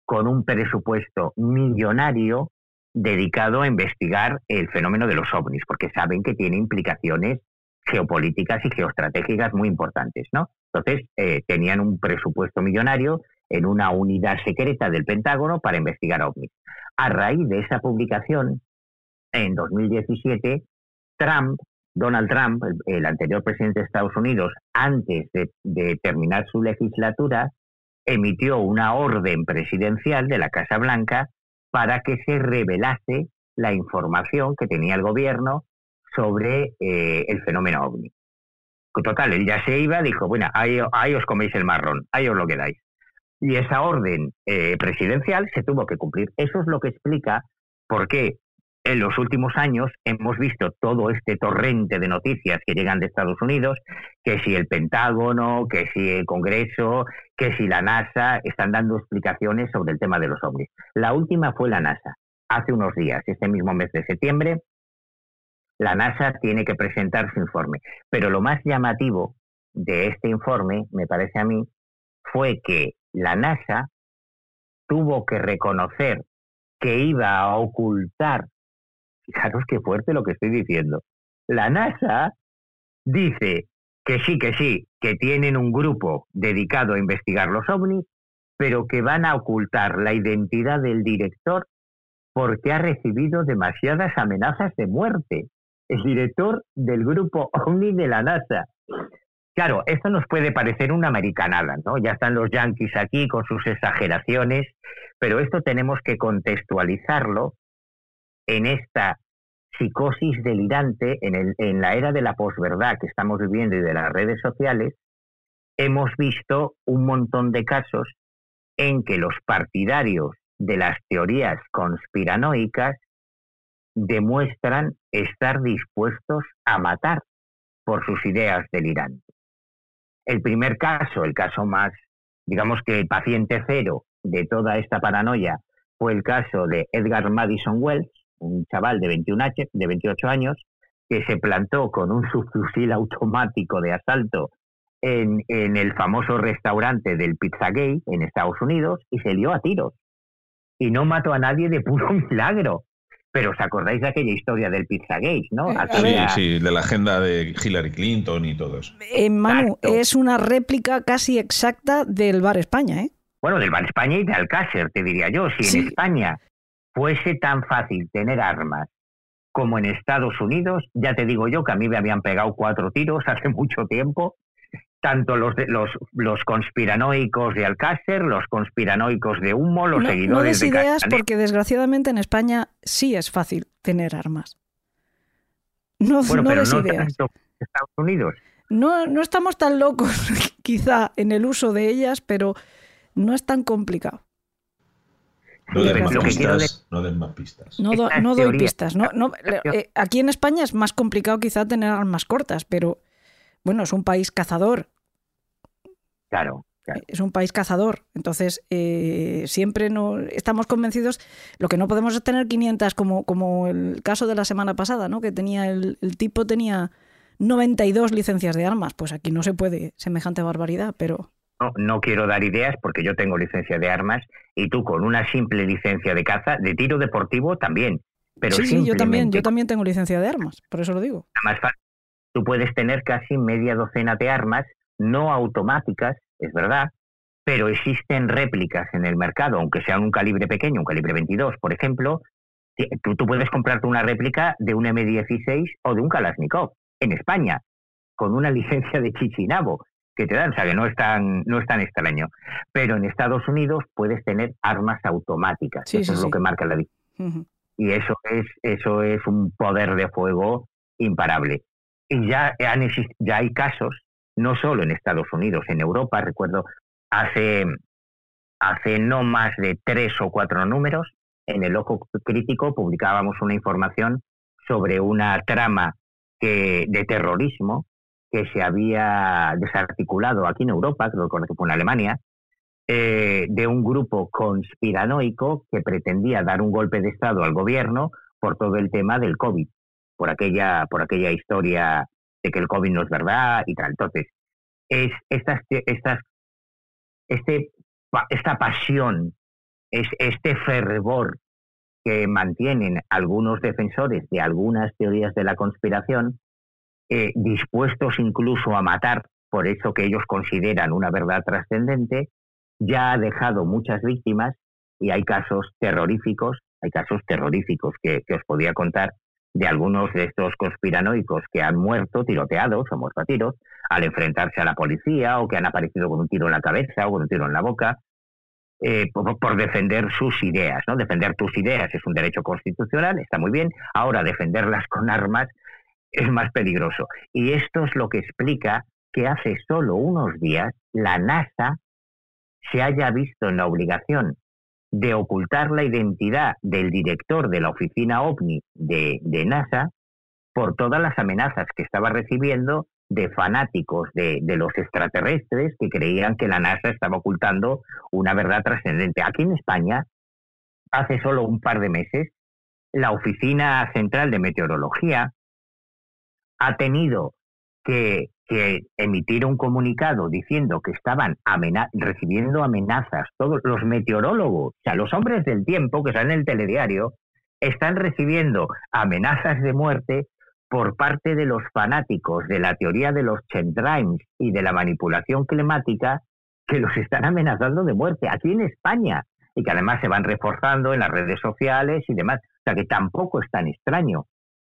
con un presupuesto millonario dedicado a investigar el fenómeno de los ovnis, porque saben que tiene implicaciones geopolíticas y geoestratégicas muy importantes, ¿no? Entonces, eh, tenían un presupuesto millonario en una unidad secreta del Pentágono para investigar ovnis. A raíz de esa publicación, en 2017, Trump, Donald Trump, el, anterior presidente de Estados Unidos, antes de, terminar su legislatura, emitió una orden presidencial de la Casa Blanca para que se revelase la información que tenía el gobierno sobre eh, el fenómeno ovni. Total, él ya se iba, dijo, bueno, ahí, os coméis el marrón, ahí os lo quedáis. Y esa orden eh, presidencial se tuvo que cumplir. Eso es lo que explica por qué en los últimos años hemos visto todo este torrente de noticias que llegan de Estados Unidos, que si el Pentágono, que si el Congreso, que si la NASA están dando explicaciones sobre el tema de los ovnis. La última fue la NASA. Hace unos días, este mismo mes de septiembre, la NASA tiene que presentar su informe. Pero lo más llamativo de este informe, me parece a mí, fue que la NASA tuvo que reconocer que iba a ocultar Fijaros qué fuerte lo que estoy diciendo. La NASA dice que sí, que sí, que tienen un grupo dedicado a investigar los ovnis, pero que van a ocultar la identidad del director porque ha recibido demasiadas amenazas de muerte. El director del grupo OVNI de la NASA. Claro, esto nos puede parecer una americanada, ¿no? Ya están los yanquis aquí con sus exageraciones, pero esto tenemos que contextualizarlo en esta psicosis delirante, en, el, en la era de la posverdad que estamos viviendo y de las redes sociales, hemos visto un montón de casos en que los partidarios de las teorías conspiranoicas demuestran estar dispuestos a matar por sus ideas delirantes. El primer caso, el caso más, digamos que el paciente cero de toda esta paranoia, fue el caso de Edgar Madison Wells, un chaval de, 21 de 28 años que se plantó con un subfusil automático de asalto en, en, el famoso restaurante del Pizzagate en Estados Unidos y se lió a tiros. Y no mató a nadie de puro milagro. Pero os acordáis de aquella historia del Pizzagate, ¿no? Eh, sí, sí, de la agenda de Hillary Clinton y todo eso. Eh, Manu, es una réplica casi exacta del Bar España, ¿eh? Bueno, del Bar España y de Alcácer, te diría yo. Si en España fuese tan fácil tener armas como en Estados Unidos, ya te digo yo que a mí me habían pegado cuatro tiros hace mucho tiempo, tanto los, los, los conspiranoicos de Alcácer, los conspiranoicos de Humo, los seguidores no des ideas porque desgraciadamente en España sí es fácil tener armas. No, no pero des no ideas. Estados Unidos. No, no estamos tan locos quizá en el uso de ellas, pero no es tan complicado. No den más pistas. No den más pistas. No, doy pistas. Eh, aquí en España es más complicado quizá tener armas cortas, pero bueno, es un país cazador. Claro. Es un país cazador, entonces eh, siempre no estamos convencidos. Lo que no podemos es tener 500 como, como el caso de la semana pasada, ¿no? Que tenía el, el tipo tenía 92 licencias de armas. Pues aquí no se puede semejante barbaridad, pero no, no quiero dar ideas porque yo tengo licencia de armas y tú con una simple licencia de caza, de tiro deportivo también. Pero sí, sí, yo también, yo también tengo licencia de armas, por eso lo digo. más fácil. Tú puedes tener casi media docena de armas, no automáticas, es verdad, pero existen réplicas en el mercado, aunque sean un calibre pequeño, un calibre 22, por ejemplo, tú, tú puedes comprarte una réplica de un M16 o de un Kalashnikov en España, con una licencia de Chichinabo que te dan, o sea que no es tan, no es tan extraño. Pero en Estados Unidos puedes tener armas automáticas, Sí, eso sí, es lo que marca la Ujú. y eso es eso es un poder de fuego imparable y ya han ya hay casos no solo en Estados Unidos en Europa recuerdo hace hace no más de tres o cuatro números en el ojo crítico publicábamos una información sobre una trama que de terrorismo que se había desarticulado aquí en Europa creo que fue en Alemania eh, de un grupo conspiranoico que pretendía dar un golpe de Estado al gobierno por todo el tema del COVID, por aquella, por aquella historia de que el COVID no es verdad y tal. Entonces, es estas, estas, este, esta pasión, es este fervor que mantienen algunos defensores de algunas teorías de la conspiración, eh, dispuestos incluso a matar por eso que ellos consideran una verdad trascendente, ya ha dejado muchas víctimas y hay casos terroríficos, hay casos terroríficos que, que os podía contar de algunos de estos conspiranoicos que han muerto tiroteados o muerto a tiros al enfrentarse a la policía o que han aparecido con un tiro en la cabeza o con un tiro en la boca eh, por, por defender sus ideas, ¿no? Defender tus ideas es un derecho constitucional, está muy bien. Ahora defenderlas con armas es más peligroso. Y esto es lo que explica que hace solo unos días la NASA se haya visto en la obligación de ocultar la identidad del director de la oficina OVNI de, de NASA por todas las amenazas que estaba recibiendo de fanáticos de, de los extraterrestres que creían que la NASA estaba ocultando una verdad trascendente. Aquí en España, hace solo un par de meses, la Oficina Central de Meteorología ha tenido que, emitir un comunicado diciendo que estaban recibiendo amenazas, todos los meteorólogos, o sea, los hombres del tiempo que salen en el telediario, están recibiendo amenazas de muerte por parte de los fanáticos de la teoría de los chemtrails y de la manipulación climática que los están amenazando de muerte aquí en España y que además se van reforzando en las redes sociales y demás. O sea que tampoco es tan extraño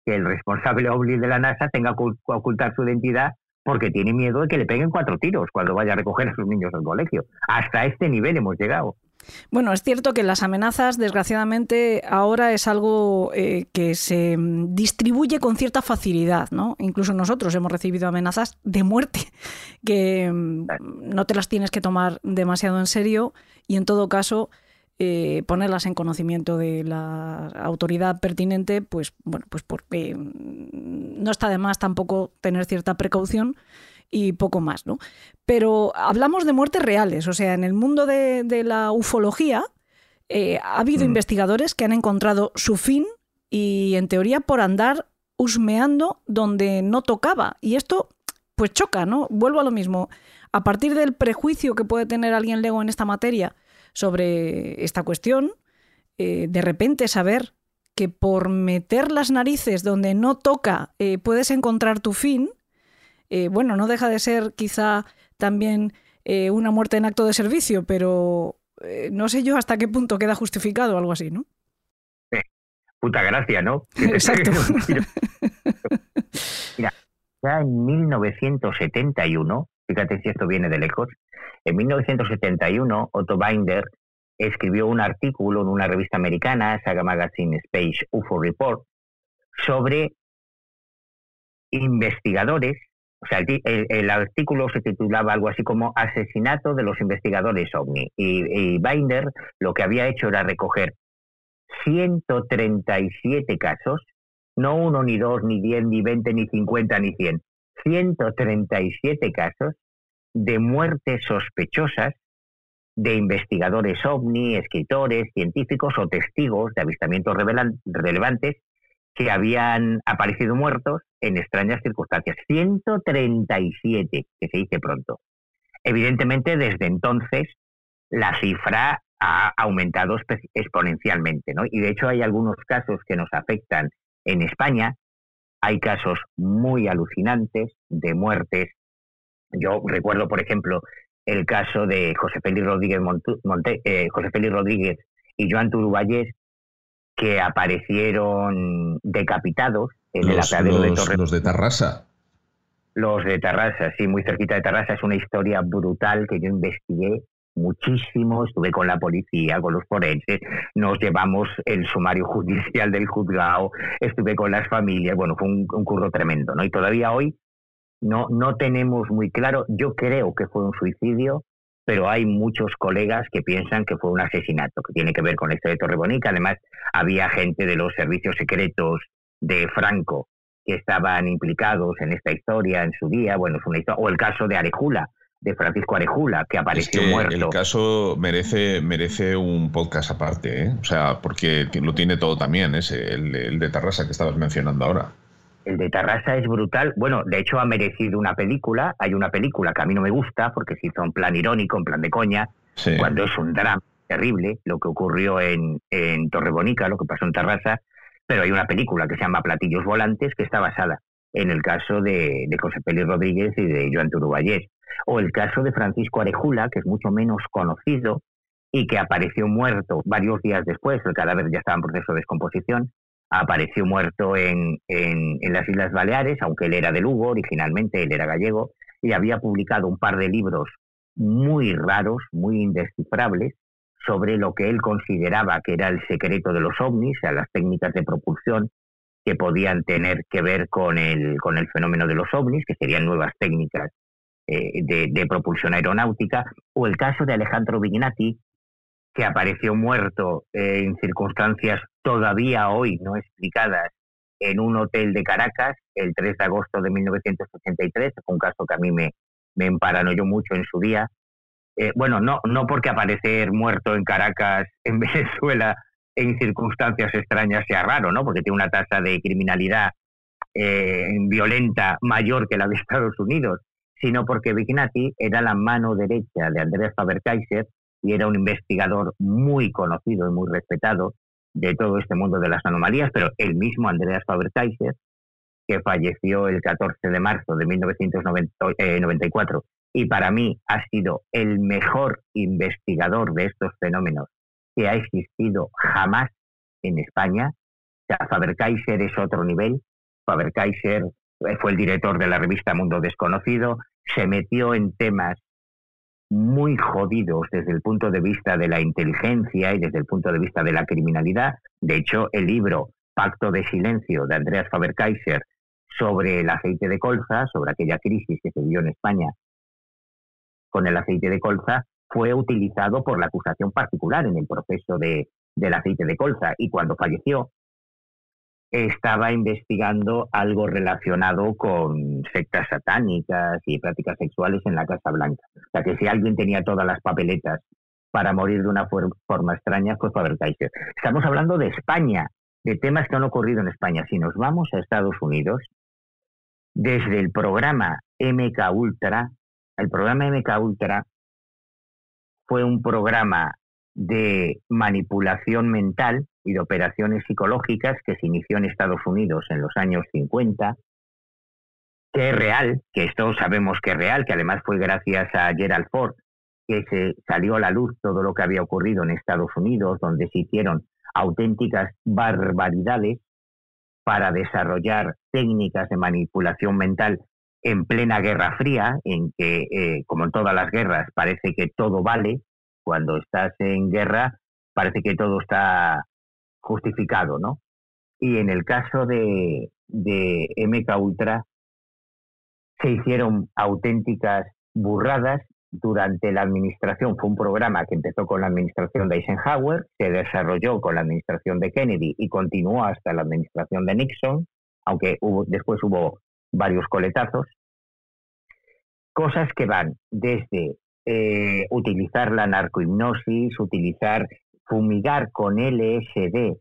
que el responsable OVNI de la NASA tenga que ocult- ocultar su identidad porque tiene miedo de que le peguen cuatro tiros cuando vaya a recoger a sus niños al colegio. Hasta este nivel hemos llegado. Bueno, es cierto que las amenazas, desgraciadamente, ahora es algo eh, que se distribuye con cierta facilidad, ¿no? Incluso nosotros hemos recibido amenazas de muerte, que mm, no te las tienes que tomar demasiado en serio y, en todo caso, eh, ponerlas en conocimiento de la autoridad pertinente, pues bueno, pues porque mm, no está de más tampoco tener cierta precaución y poco más, ¿no? Pero hablamos de muertes reales, o sea, en el mundo de, de la ufología eh, ha habido Mm. investigadores que han encontrado su fin y en teoría por andar husmeando donde no tocaba. Y esto pues choca, ¿no? Vuelvo a lo mismo. A partir del prejuicio que puede tener alguien lego en esta materia sobre esta cuestión, eh, de repente saber que por meter las narices donde no toca eh, puedes encontrar tu fin, eh, bueno, no deja de ser quizá también una muerte en acto de servicio, pero no sé yo hasta qué punto queda justificado o algo así, ¿no? Puta gracia, ¿no? Exacto. Mira, ya en 1971, fíjate si esto viene de lejos, en 1971 Otto Binder escribió un artículo en una revista americana, Saga Magazine Space UFO Report, sobre investigadores, o sea, el, artículo se titulaba algo así como Asesinato de los investigadores OVNI, y, y Binder lo que había hecho era recoger 137 casos, no uno, ni dos, ni diez, ni veinte, ni cincuenta, ni cien, 137 casos de muertes sospechosas de investigadores ovni, escritores, científicos o testigos de avistamientos relevantes que habían aparecido muertos en extrañas circunstancias. 137, que se dice pronto. Evidentemente, desde entonces, la cifra ha aumentado exponencialmente, ¿no? Y de hecho hay algunos casos que nos afectan en España. Hay casos muy alucinantes de muertes. Yo recuerdo, por ejemplo, el caso de José Félix Rodríguez, eh, José Félix Rodríguez y Joan Turuvalles, que aparecieron decapitados en el apeadero de Torre. Los de Tarrasa. Los de Tarrasa, sí, muy cerquita de Tarrasa. Es una historia brutal que yo investigué muchísimo, estuve con la policía, con los forenses, nos llevamos el sumario judicial del juzgado, estuve con las familias, bueno, fue un, curro tremendo, ¿no? Y todavía hoy no, no tenemos muy claro, yo creo que fue un suicidio, pero hay muchos colegas que piensan que fue un asesinato, que tiene que ver con esto de Torrebonica. Además, había gente de los servicios secretos de Franco que estaban implicados en esta historia en su día. Bueno, es una historia. O el caso de Arejula, de Francisco Arejula, que apareció muerto. El caso merece, merece un podcast aparte, ¿eh? o sea, porque lo tiene todo también, ese, el, de Tarrasa que estabas mencionando ahora. El de Tarrasa es brutal. Bueno, de hecho ha merecido una película. Hay una película que a mí no me gusta porque se hizo en plan irónico, en plan de coña, cuando es un drama terrible lo que ocurrió en, en Torrebonica, lo que pasó en Tarrasa. Pero hay una película que se llama Platillos Volantes que está basada en el caso de, de José Pérez Rodríguez y de Joan Turuballés. O el caso de Francisco Arejula, que es mucho menos conocido y que apareció muerto varios días después, el cadáver ya estaba en proceso de descomposición, apareció muerto en, en, las Islas Baleares, aunque él era de Lugo, originalmente él era gallego, y había publicado un par de libros muy raros, muy indescifrables, sobre lo que él consideraba que era el secreto de los ovnis, o sea, las técnicas de propulsión que podían tener que ver con el, con el fenómeno de los ovnis, que serían nuevas técnicas eh, de, propulsión aeronáutica, o el caso de Alejandro Vignati, que apareció muerto eh, en circunstancias todavía hoy no explicadas en un hotel de Caracas el 3 de agosto de 1983, fue un caso que a mí me, me emparanoyó mucho en su día. Eh, bueno, no, no porque aparecer muerto en Caracas, en Venezuela, en circunstancias extrañas sea raro, ¿no? Porque tiene una tasa de criminalidad violenta mayor que la de Estados Unidos, sino porque Vignati era la mano derecha de Andreas Faber-Kaiser y era un investigador muy conocido y muy respetado de todo este mundo de las anomalías, pero el mismo Andreas Faber-Kaiser, que falleció el 14 de marzo de 1994 y para mí ha sido el mejor investigador de estos fenómenos que ha existido jamás en España. Faber-Kaiser es otro nivel. Faber-Kaiser fue el director de la revista Mundo Desconocido, se metió en temas muy jodidos desde el punto de vista de la inteligencia y desde el punto de vista de la criminalidad. De hecho, el libro Pacto de Silencio de Andreas Faber-Kaiser sobre el aceite de colza, sobre aquella crisis que se vio en España con el aceite de colza, fue utilizado por la acusación particular en el proceso de, del aceite de colza. Y cuando falleció, estaba investigando algo relacionado con sectas satánicas y prácticas sexuales en la Casa Blanca. O sea, que si alguien tenía todas las papeletas para morir de una forma extraña, pues Faber Kaiser. Estamos hablando de España, de temas que han ocurrido en España. Si nos vamos a Estados Unidos, desde el programa MK Ultra, el programa MK Ultra fue un programa de manipulación mental y de operaciones psicológicas que se inició en Estados Unidos en los años 50, que es real, que esto sabemos que es real, que además fue gracias a Gerald Ford que se salió a la luz todo lo que había ocurrido en Estados Unidos, donde se hicieron auténticas barbaridades para desarrollar técnicas de manipulación mental en plena Guerra Fría, en que, eh, como en todas las guerras, parece que todo vale. Cuando estás en guerra, parece que todo está justificado, ¿no? Y en el caso de, de MK Ultra se hicieron auténticas burradas durante la administración. Fue un programa que empezó con la administración de Eisenhower, se desarrolló con la administración de Kennedy y continuó hasta la administración de Nixon, aunque hubo, después hubo varios coletazos. Cosas que van desde eh, utilizar la narcohipnosis, utilizar fumigar con LSD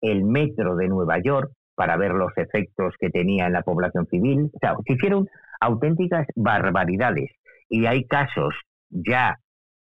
el metro de Nueva York para ver los efectos que tenía en la población civil. O sea, se hicieron auténticas barbaridades. y hay casos ya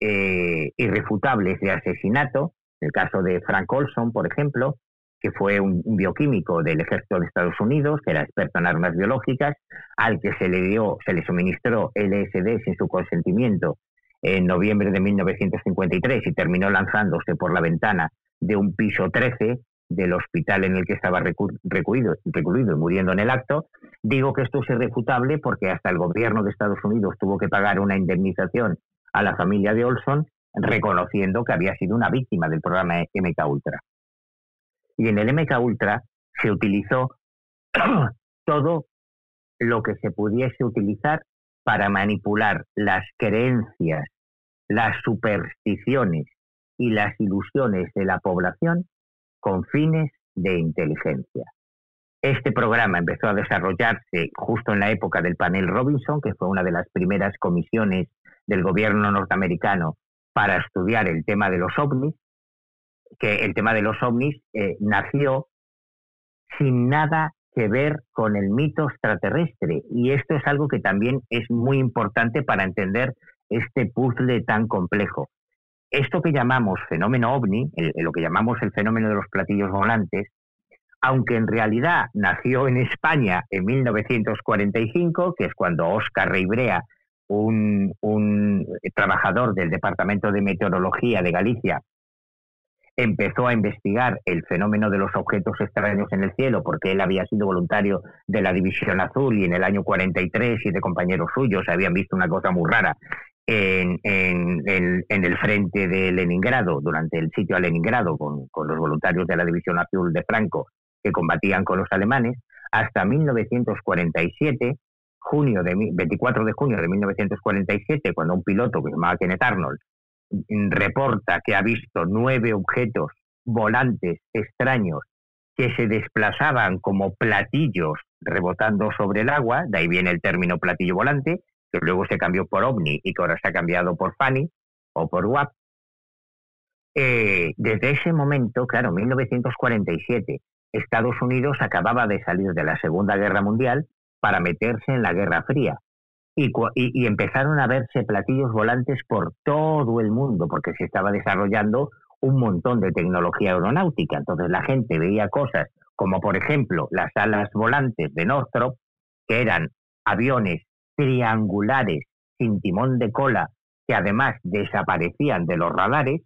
eh, irrefutables de asesinato, el caso de Frank Olson, por ejemplo, que fue un, bioquímico del ejército de Estados Unidos, que era experto en armas biológicas, al que se le dio, se le suministró LSD sin su consentimiento en noviembre de 1953 y terminó lanzándose por la ventana de un piso 13 del hospital en el que estaba recluido, recluido y muriendo en el acto. Digo que esto es irrefutable porque hasta el gobierno de Estados Unidos tuvo que pagar una indemnización a la familia de Olson reconociendo que había sido una víctima del programa MK Ultra. Y en el MK Ultra se utilizó todo lo que se pudiese utilizar para manipular las creencias, las supersticiones y las ilusiones de la población con fines de inteligencia. Este programa empezó a desarrollarse justo en la época del panel Robinson, que fue una de las primeras comisiones del gobierno norteamericano para estudiar el tema de los ovnis, que el tema de los ovnis eh, nació sin nada que ver con el mito extraterrestre. Y esto es algo que también es muy importante para entender este puzzle tan complejo. Esto que llamamos fenómeno ovni, lo que llamamos el fenómeno de los platillos volantes, aunque en realidad nació en España en 1945, que es cuando Óscar Reibrea un, trabajador del Departamento de Meteorología de Galicia empezó a investigar el fenómeno de los objetos extraños en el cielo, porque él había sido voluntario de la División Azul y en el año 43 y de compañeros suyos habían visto una cosa muy rara en, el frente de Leningrado, durante el sitio a Leningrado, con, con los voluntarios de la División Azul de Franco que combatían con los alemanes, hasta 1947 junio de, 24 de junio de 1947, cuando un piloto que se llamaba Kenneth Arnold reporta que ha visto nueve objetos volantes extraños que se desplazaban como platillos rebotando sobre el agua, de ahí viene el término platillo volante, que luego se cambió por ovni y que ahora se ha cambiado por FANI o por WAP. Eh, desde ese momento, claro, 1947, Estados Unidos acababa de salir de la Segunda Guerra Mundial para meterse en la Guerra Fría. Y, empezaron a verse platillos volantes por todo el mundo, porque se estaba desarrollando un montón de tecnología aeronáutica. Entonces la gente veía cosas como, por ejemplo, las alas volantes de Northrop, que eran aviones triangulares sin timón de cola, que además desaparecían de los radares,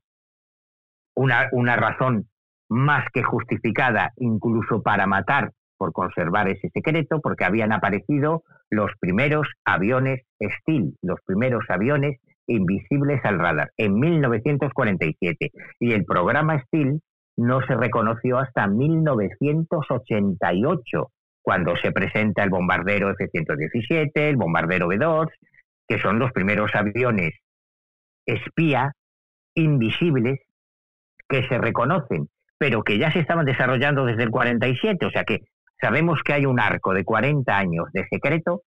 una, una razón más que justificada incluso para matar por conservar ese secreto, porque habían aparecido los primeros aviones Steel, los primeros aviones invisibles al radar, en 1947. Y el programa Steel no se reconoció hasta 1988, cuando se presenta el bombardero F-117, el bombardero B-2, que son los primeros aviones espía invisibles que se reconocen, pero que ya se estaban desarrollando desde el 47, o sea que Sabemos que hay un arco de 40 años de secreto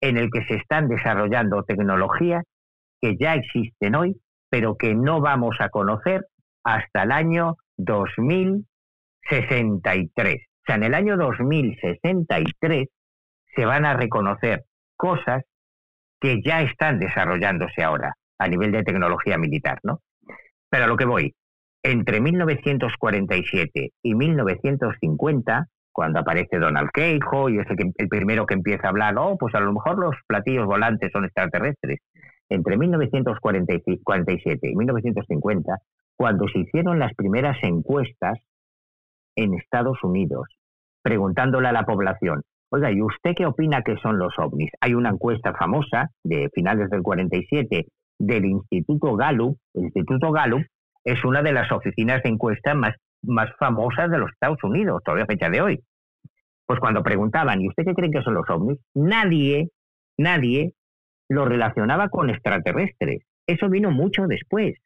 en el que se están desarrollando tecnologías que ya existen hoy, pero que no vamos a conocer hasta el año 2063. O sea, en el año 2063 se van a reconocer cosas que ya están desarrollándose ahora a nivel de tecnología militar, ¿no? Pero a lo que voy, entre 1947 y 1950 cuando aparece Donald Keijo y es el, primero que empieza a hablar, oh, pues a lo mejor los platillos volantes son extraterrestres. Entre 1947 y 1950, cuando se hicieron las primeras encuestas en Estados Unidos, preguntándole a la población, oiga, ¿y usted qué opina que son los ovnis? Hay una encuesta famosa de finales del 47 del Instituto Gallup. El Instituto Gallup es una de las oficinas de encuesta más más famosas de los Estados Unidos, todavía a fecha de hoy. Pues cuando preguntaban, ¿y usted qué cree que son los ovnis? Nadie, nadie lo relacionaba con extraterrestres. Eso vino mucho después.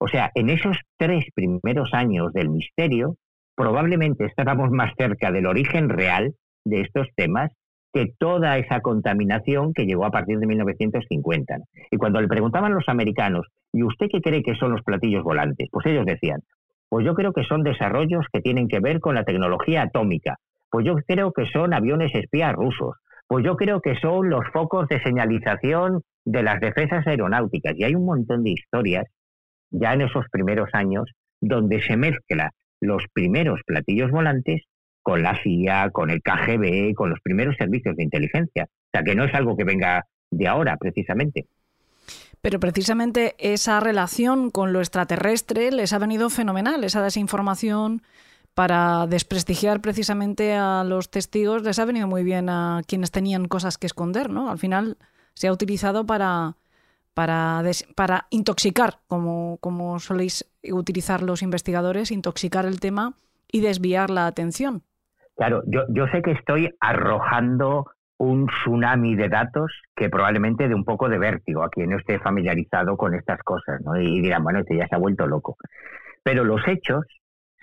O sea, en esos tres primeros años del misterio, probablemente estábamos más cerca del origen real de estos temas que toda esa contaminación que llegó a partir de 1950. Y cuando le preguntaban los americanos, ¿y usted qué cree que son los platillos volantes? Pues ellos decían, pues yo creo que son desarrollos que tienen que ver con la tecnología atómica. Pues yo creo que son aviones espías rusos. Pues yo creo que son los focos de señalización de las defensas aeronáuticas. Y hay un montón de historias ya en esos primeros años donde se mezcla los primeros platillos volantes con la CIA, con el KGB, con los primeros servicios de inteligencia. O sea, que no es algo que venga de ahora, precisamente. Pero precisamente esa relación con lo extraterrestre les ha venido fenomenal, esa desinformación para desprestigiar precisamente a los testigos, les ha venido muy bien a quienes tenían cosas que esconder, ¿no? Al final se ha utilizado para, para, para intoxicar, como, como soléis utilizar los investigadores, intoxicar el tema y desviar la atención. Claro, yo, yo sé que estoy arrojando un tsunami de datos que probablemente de un poco de vértigo a quien no esté familiarizado con estas cosas, ¿no? Y dirán, bueno, este ya se ha vuelto loco. Pero los hechos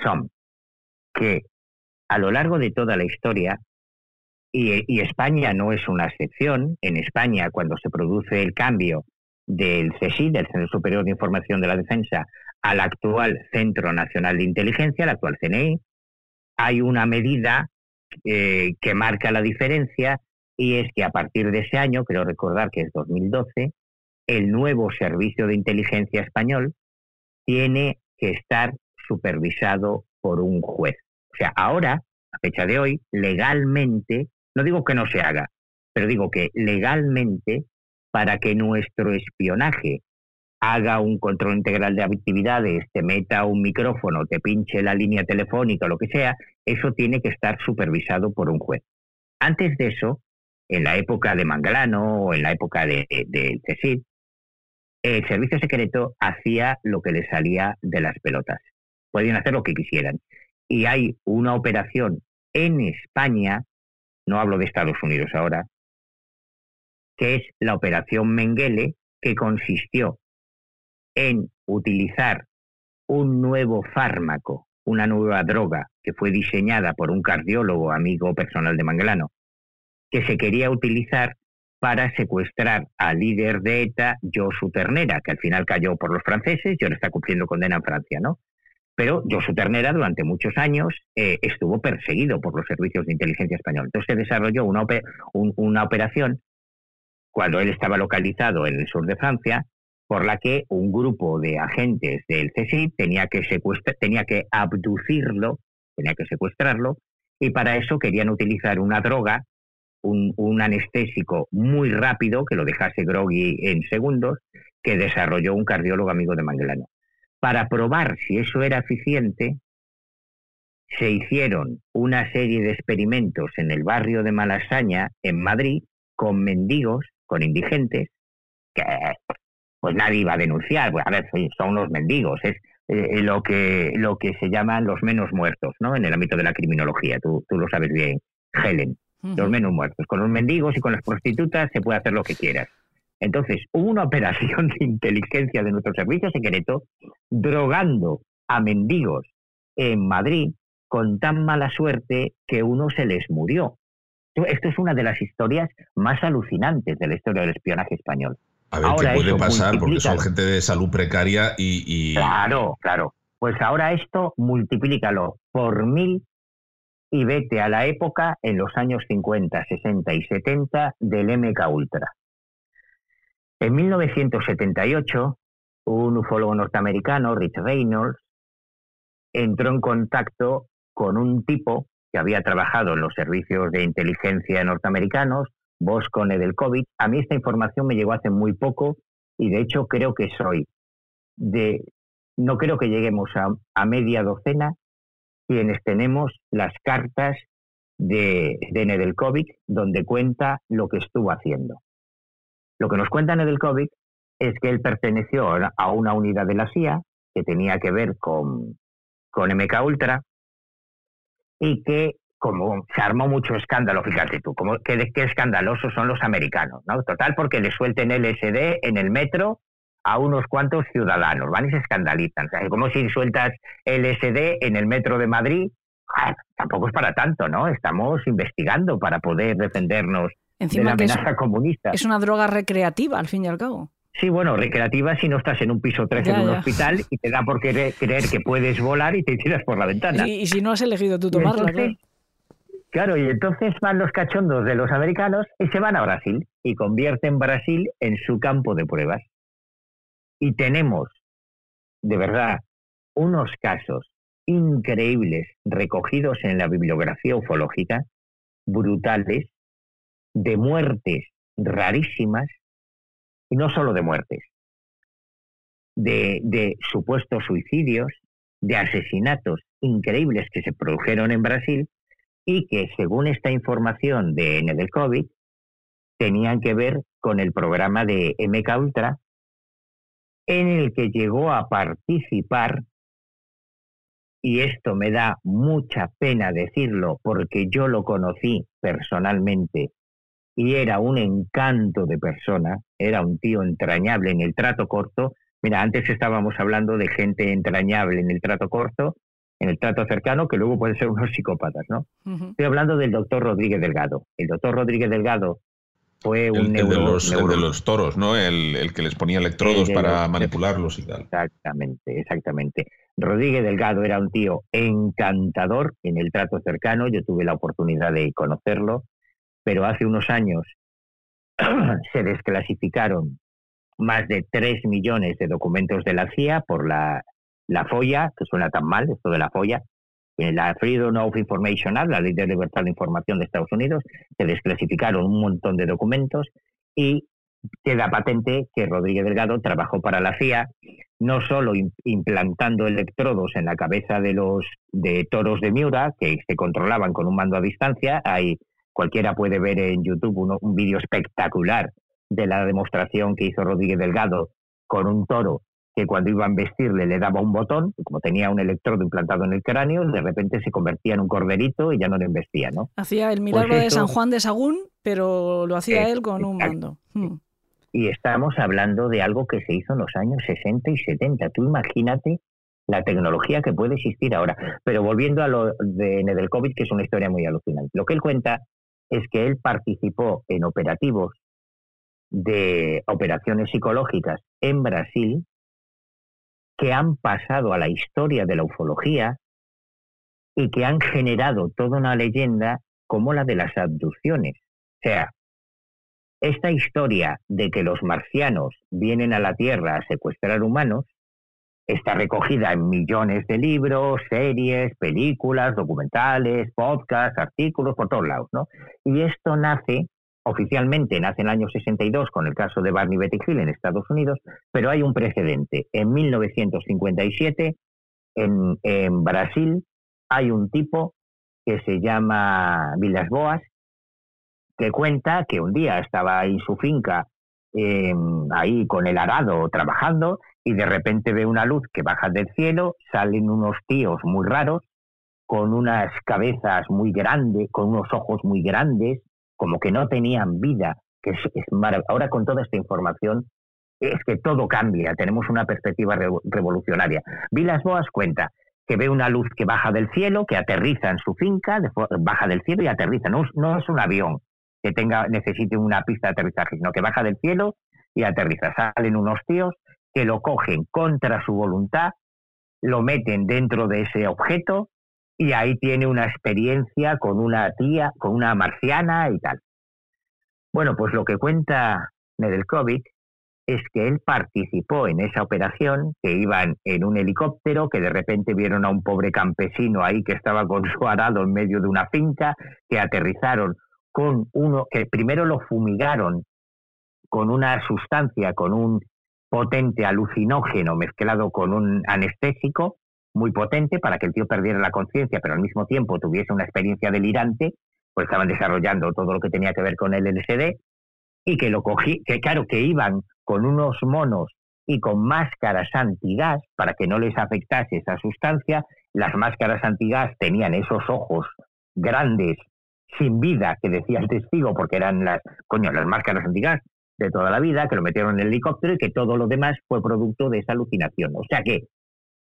son que a lo largo de toda la historia, y, y España no es una excepción, en España cuando se produce el cambio del CSI, del Centro Superior de Información de la Defensa, al actual Centro Nacional de Inteligencia, el actual CNI, hay una medida eh, que marca la diferencia y es que a partir de ese año, creo recordar que es 2012, el nuevo Servicio de Inteligencia Español tiene que estar supervisado por un juez. O sea, ahora, a fecha de hoy, legalmente, no digo que no se haga, pero digo que legalmente, para que nuestro espionaje haga un control integral de actividades, te meta un micrófono, te pinche la línea telefónica, lo que sea, eso tiene que estar supervisado por un juez. Antes de eso, en la época de Manglano o en la época de, CSID, el servicio secreto hacía lo que le salía de las pelotas. Podían hacer lo que quisieran. Y hay una operación en España, no hablo de Estados Unidos ahora, que es la operación Mengele, que consistió en utilizar un nuevo fármaco, una nueva droga que fue diseñada por un cardiólogo amigo personal de Manglano, que se quería utilizar para secuestrar al líder de ETA, Josu Ternera, que al final cayó por los franceses y ahora está cumpliendo condena en Francia, ¿no? Pero Josu Ternera durante muchos años eh, estuvo perseguido por los servicios de inteligencia española. Entonces se desarrolló una, una operación cuando él estaba localizado en el sur de Francia, por la que un grupo de agentes del CSI tenía que, tenía que abducirlo, tenía que secuestrarlo, y para eso querían utilizar una droga un, anestésico muy rápido que lo dejase groggy en segundos, que desarrolló un cardiólogo amigo de Manglano. Para probar si eso era eficiente, se hicieron una serie de experimentos en el barrio de Malasaña, en Madrid, con mendigos, con indigentes, que pues nadie iba a denunciar. a ver, son los mendigos, es eh, lo, que, lo que se llaman los menos muertos, ¿no? En el ámbito de la criminología, tú, tú lo sabes bien, Helen los menos muertos. Con los mendigos y con las prostitutas se puede hacer lo que quieras. Entonces, hubo una operación de inteligencia de nuestro servicio secreto drogando a mendigos en Madrid con tan mala suerte que uno se les murió. Esto es una de las historias más alucinantes de la historia del espionaje español. A ver qué puede pasar, porque son gente de salud precaria y, y, Claro, claro. Pues ahora esto multiplícalo por mil y vete a la época en los años 50, 60 y 70 del MK Ultra. En 1978, un ufólogo norteamericano, Rich Reynolds, entró en contacto con un tipo que había trabajado en los servicios de inteligencia norteamericanos, Bosco COVID. A mí esta información me llegó hace muy poco y de hecho creo que soy de, no creo que lleguemos a media docena quienes tenemos las cartas de, de Nedelkovic donde cuenta lo que estuvo haciendo. Lo que nos cuenta Nedelkovic es que él perteneció a una unidad de la CIA que tenía que ver con, con MK Ultra y que como se armó mucho escándalo, fíjate tú, como que, qué escandalosos son los americanos, ¿no? Total porque le suelten LSD en el metro a unos cuantos ciudadanos, van y se escandalizan. O como si sueltas LSD en el metro de Madrid, ah, tampoco es para tanto, ¿no? Estamos investigando para poder defendernos de la amenaza comunista. Es una droga recreativa, al fin y al cabo. Sí, bueno, recreativa si no estás en un piso 13 en un hospital y te da por creer, que puedes volar y te tiras por la ventana. Y, si no has elegido tú tomarla, Claro, y entonces van los cachondos de los americanos y se van a Brasil y convierten Brasil en su campo de pruebas. Y tenemos, de verdad, unos casos increíbles recogidos en la bibliografía ufológica, brutales, de muertes rarísimas, y no solo de muertes, de, supuestos suicidios, de asesinatos increíbles que se produjeron en Brasil y que, según esta información de del COVID, tenían que ver con el programa de MK Ultra, en el que llegó a participar, y esto me da mucha pena decirlo porque yo lo conocí personalmente y era un encanto de persona, era un tío entrañable en el trato corto. Mira, antes estábamos hablando de gente entrañable en el trato corto en el trato cercano, que luego pueden ser unos psicópatas, ¿no? Estoy hablando del doctor Rodríguez Delgado. El doctor Rodríguez Delgado fue un el, de, los, toros, ¿no? El, que les ponía electrodos para manipularlos y tal. Exactamente, exactamente. Rodríguez Delgado era un tío encantador en el trato cercano. Yo tuve la oportunidad de conocerlo, pero hace unos años se desclasificaron más de 3 millones de documentos de la CIA por la la FOIA, que suena tan mal, esto de la FOIA, la Freedom of Information Act, la Ley de Libertad de Información de Estados Unidos, se desclasificaron un montón de documentos y queda patente que Rodríguez Delgado trabajó para la CIA, no solo implantando electrodos en la cabeza de los de toros de Miura, que se controlaban con un mando a distancia, hay, cualquiera puede ver en YouTube un vídeo espectacular de la demostración que hizo Rodríguez Delgado con un toro que cuando iba a vestirle le daba un botón, como tenía un electrodo implantado en el cráneo, de repente se convertía en un corderito y ya no le embestía, ¿no? Hacía el milagro pues de San Juan de Sagún, pero lo hacía él con un mando. Hmm. Y estamos hablando de algo que se hizo en los años 60 y 70. Tú imagínate la tecnología que puede existir ahora. Pero volviendo a lo de Nedelkovic, que es una historia muy alucinante. Lo que él cuenta es que él participó en operativos de operaciones psicológicas en Brasil que han pasado a la historia de la ufología y que han generado toda una leyenda como la de las abducciones. O sea, esta historia de que los marcianos vienen a la Tierra a secuestrar humanos está recogida en millones de libros, series, películas, documentales, podcasts, artículos, por todos lados, ¿no? Y esto nace Oficialmente nace en el año 62 con el caso de Barney Betty Hill en Estados Unidos, pero hay un precedente. En 1957, en, en Brasil, hay un tipo que se llama Vilas Boas, que cuenta que un día estaba en su finca em, ahí con el arado trabajando y de repente ve una luz que baja del cielo, salen unos tíos muy raros con unas cabezas muy grandes, con unos ojos muy grandes, como que no tenían vida, que es, Ahora con toda esta información es que todo cambia, tenemos una perspectiva revolucionaria. Vilas Boas cuenta que ve una luz que baja del cielo, que aterriza en su finca, baja del cielo y aterriza. No, no es un avión que tenga necesite una pista de aterrizaje, sino que baja del cielo y aterriza. Salen unos tíos que lo cogen contra su voluntad, lo meten dentro de ese objeto y ahí tiene una experiencia con una tía, con una marciana y tal. Bueno, pues lo que cuenta Nedelkovic es que él participó en esa operación, que iban en un helicóptero, que de repente vieron a un pobre campesino ahí que estaba con su arado en medio de una finca, que aterrizaron con uno, que primero lo fumigaron con una sustancia, con un potente alucinógeno mezclado con un anestésico, muy potente para que el tío perdiera la conciencia, pero al mismo tiempo tuviese una experiencia delirante, pues estaban desarrollando todo lo que tenía que ver con el LSD y que lo cogí, que claro, que iban con unos monos y con máscaras antigas para que no les afectase esa sustancia. Las máscaras antigas tenían esos ojos grandes, sin vida, que decía el testigo, porque eran las, coño, las máscaras antigas de toda la vida, que lo metieron en el helicóptero y que todo lo demás fue producto de esa alucinación. O sea que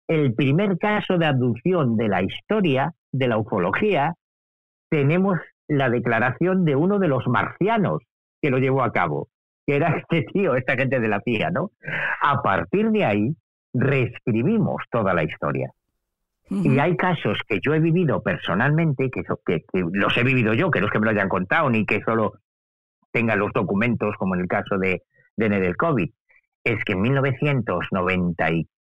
el primer caso de abducción de la historia de la ufología, tenemos la declaración de uno de los marcianos que lo llevó a cabo, que era este tío, esta gente de la CIA, ¿no? A partir de ahí, reescribimos toda la historia. Y hay casos que yo he vivido personalmente, que, que, los he vivido yo, que no es que me lo hayan contado, ni que solo tengan los documentos, como en el caso de, de COVID. Es que en 1994,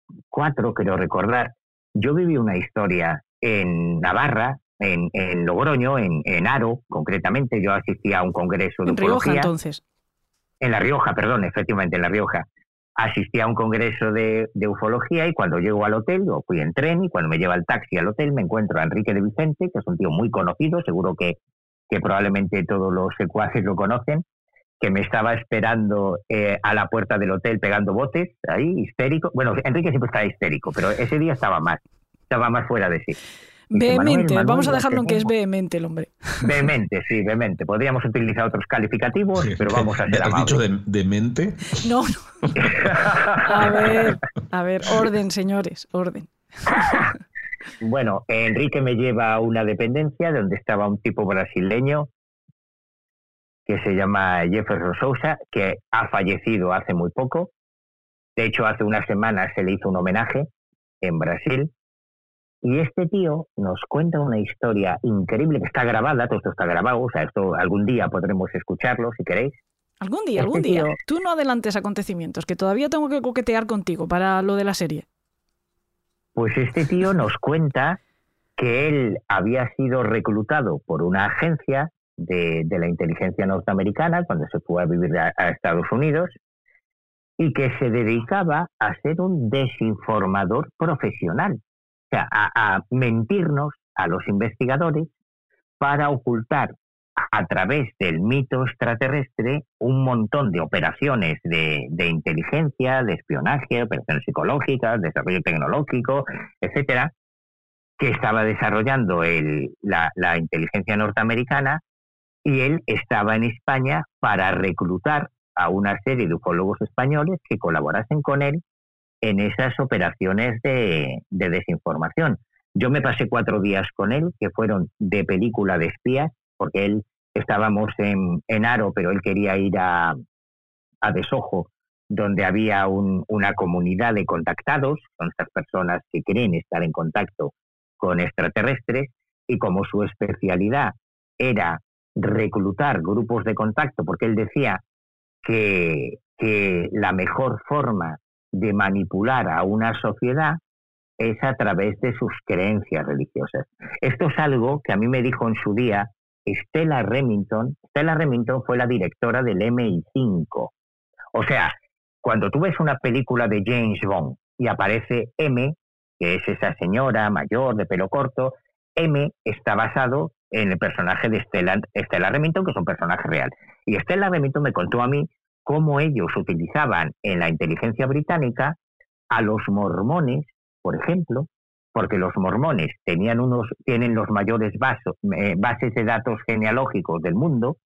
quiero recordar, yo viví una historia en Navarra, en, en Logroño, en, en, Aro, concretamente. Yo asistí a un congreso de en Rioja, entonces. En La Rioja, perdón, efectivamente, en La Rioja asistí a un congreso de, ufología y cuando llego al hotel, yo fui en tren y cuando me lleva el taxi al hotel me encuentro a Enrique de Vicente, que es un tío muy conocido, seguro que, que probablemente todos los secuaces lo conocen, que me estaba esperando eh, a la puerta del hotel pegando botes, ahí, histérico. Bueno, Enrique siempre está histérico, pero ese día estaba más, estaba más fuera de sí. Vehemente, vamos a dejarlo en que es vehemente el hombre. Vehemente, sí, vehemente. Podríamos utilizar otros calificativos, pero vamos a ser ¿Has dicho de, mente? No, no. A ver, a ver, orden, señores, orden. Bueno, Enrique me lleva a una dependencia donde estaba un tipo brasileño que se llama Jefferson Sousa, que ha fallecido hace muy poco. De hecho, hace unas semanas se le hizo un homenaje en Brasil y este tío nos cuenta una historia increíble que está grabada, todo esto está grabado, o sea, esto algún día podremos escucharlo si queréis. Algún día, algún este día. Tú no adelantes acontecimientos, que todavía tengo que coquetear contigo para lo de la serie. Pues este tío nos cuenta que él había sido reclutado por una agencia de, la inteligencia norteamericana cuando se fue a vivir a Estados Unidos y que se dedicaba a ser un desinformador profesional sea, a, mentirnos a los investigadores para ocultar a través del mito extraterrestre un montón de operaciones de, inteligencia, de espionaje, operaciones psicológicas, desarrollo tecnológico, etcétera, que estaba desarrollando la, la inteligencia norteamericana y él estaba en España para reclutar a una serie de ufólogos españoles que colaborasen con él en esas operaciones de, desinformación. Yo me pasé cuatro días con él, que fueron de película de espías, porque él estábamos en, en Aro, pero él quería ir a, a Desojo, donde había una comunidad de contactados, con estas personas que creen estar en contacto con extraterrestres, y como su especialidad era reclutar grupos de contacto, porque él decía que, que la mejor forma de manipular a una sociedad es a través de sus creencias religiosas. Esto es algo que a mí me dijo en su día Stella Remington. Stella Remington fue la directora del MI5. O sea, cuando tú ves una película de James Bond y aparece M, que es esa señora mayor de pelo corto, M está basado en el personaje de Stella, Stella Remington, que es un personaje real. Y Stella Remington me contó a mí cómo ellos utilizaban en la inteligencia británica a los mormones, por ejemplo, porque los mormones tenían unos, tienen los mayores eh, bases de datos genealógicos del mundo,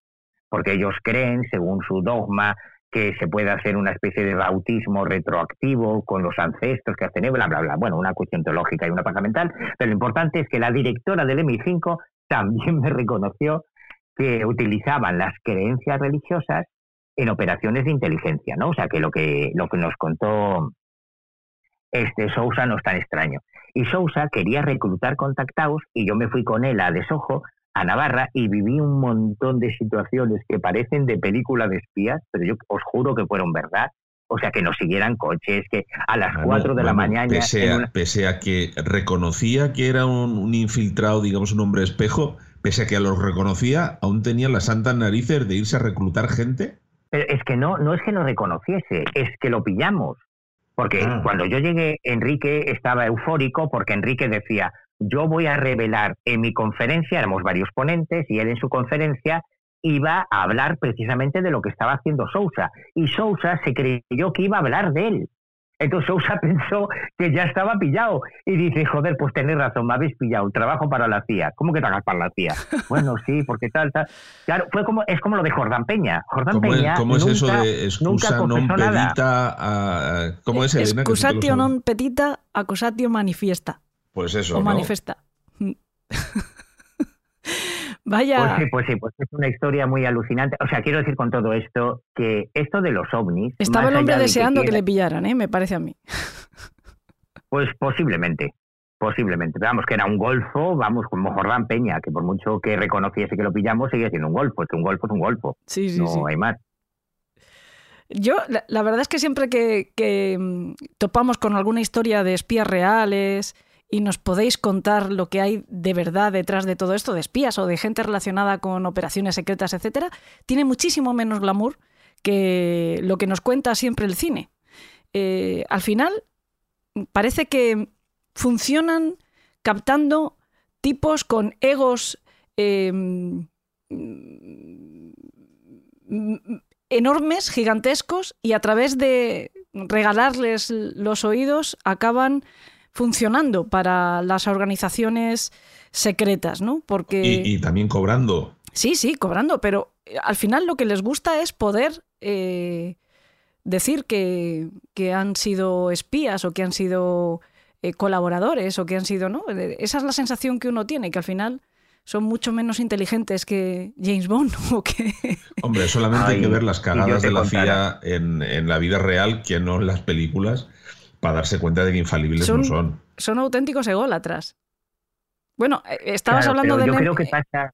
porque ellos creen, según su dogma, que se puede hacer una especie de bautismo retroactivo con los ancestros que hacen, bla, bla, bla. Bueno, una cuestión teológica y una paja mental, pero lo importante es que la directora del MI5 también me reconoció que utilizaban las creencias religiosas en operaciones de inteligencia, ¿no? O sea que lo que, lo que nos contó este Sousa no es tan extraño. Y Sousa quería reclutar contactados y yo me fui con él a Desojo, a Navarra, y viví un montón de situaciones que parecen de película de espías, pero yo os juro que fueron verdad. O sea, que nos siguieran coches, que a las 4 de la mañana... Pese a, que reconocía que era un, un, infiltrado, digamos, un hombre espejo, pese a que los reconocía, aún tenía las santas narices de irse a reclutar gente. Pero es que no, no es que lo reconociese, es que lo pillamos. Porque ah. cuando yo llegué, Enrique estaba eufórico porque Enrique decía, yo voy a revelar en mi conferencia, éramos varios ponentes, y él en su conferencia iba a hablar precisamente de lo que estaba haciendo Sousa. Y Sousa se creyó que iba a hablar de él. Entonces Sousa pensó que ya estaba pillado y dice, joder, pues tenés razón, me habéis pillado, trabajo para la CIA. ¿Cómo que trabajas para la CIA? bueno, sí, porque tal, tal. Claro, fue como, es como lo de Jordán Peña. Jordán Peña ¿Cómo es eso de excusa non pedita? A, ¿Cómo es, Elena? Excusatio non petita, accusatio manifiesta. Pues eso, O manifesta. Vaya. Pues sí, pues sí, pues es una historia muy alucinante. O sea, quiero decir con todo esto que esto de los ovnis. Estaba el hombre deseando que, le pillaran, ¿eh? Me parece a mí. Pues posiblemente. Posiblemente. Vamos, que era un golfo, vamos, como Jordán Peña, que por mucho que reconociese que lo pillamos, sigue siendo un golfo. Un golfo es un golfo. Sí, sí, no sí. hay más. Yo, la, la verdad es que siempre que, que, mm, topamos con alguna historia de espías reales y nos podéis contar lo que hay de verdad detrás de todo esto, de espías o de gente relacionada con operaciones secretas, etcétera, tiene muchísimo menos glamour que lo que nos cuenta siempre el cine. Eh, al final, parece que funcionan captando tipos con egos eh, enormes, gigantescos, y a través de regalarles los oídos acaban funcionando para las organizaciones secretas, ¿no? Porque... Y, y también cobrando. Sí, sí, cobrando, pero eh, al final lo que les gusta es poder eh, decir que, que, han sido espías o que han sido eh, colaboradores o que han sido, ¿no? Esa es la sensación que uno tiene, que al final son mucho menos inteligentes que James Bond o que... Hombre, solamente Ay, hay que ver las cagadas de la CIA en, en, la vida real que no en las películas para darse cuenta de que infalibles son, no son. Son auténticos ególatras. Bueno, eh, estabas claro, hablando de... Yo creo que pasa...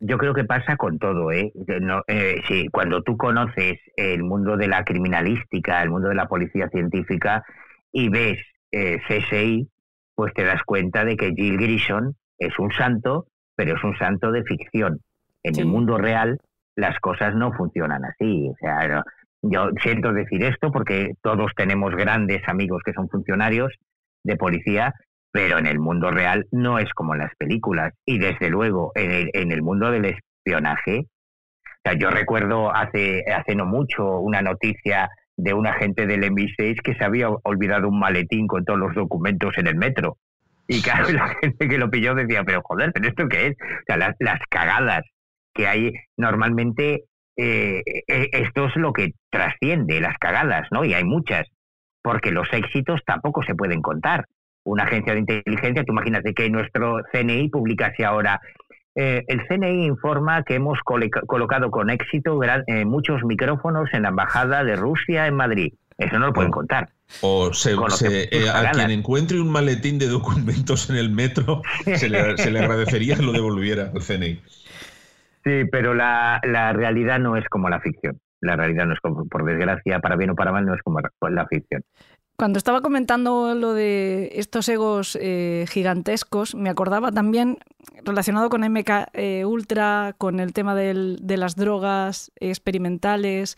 Yo creo que pasa con todo, ¿eh? No, eh, sí, cuando tú conoces el mundo de la criminalística, el mundo de la policía científica y ves eh, CSI, pues te das cuenta de que Jill Grison es un santo, pero es un santo de ficción. En Sí. el mundo real las cosas no funcionan así. O sea, no- yo siento decir esto porque todos tenemos grandes amigos que son funcionarios de policía, pero en el mundo real no es como en las películas. Y desde luego, en el, en el mundo del espionaje, o sea, yo recuerdo hace, hace no mucho una noticia de un agente del MI6 que se había olvidado un maletín con todos los documentos en el metro. Y claro, la gente que lo pilló decía, pero joder, ¿pero esto qué es? O sea, las, las cagadas que hay normalmente, eh, eh, esto es lo que trasciende, las cagadas, ¿no? Y hay muchas, porque los éxitos tampoco se pueden contar. Una agencia de inteligencia, tú imagínate que nuestro CNI publicase ahora, eh, el CNI informa que hemos colocado con éxito eh, muchos micrófonos en la Embajada de Rusia en Madrid. Eso no lo pueden contar. O se, eh, a quien encuentre un maletín de documentos en el metro, se le, se le agradecería que lo devolviera al CNI. Sí, pero la, la realidad no es como la ficción. La realidad no es como, por desgracia, para bien o para mal, no es como la ficción. Cuando estaba comentando lo de estos egos eh, gigantescos, me acordaba también relacionado con MK eh, Ultra, con el tema del- de las drogas experimentales.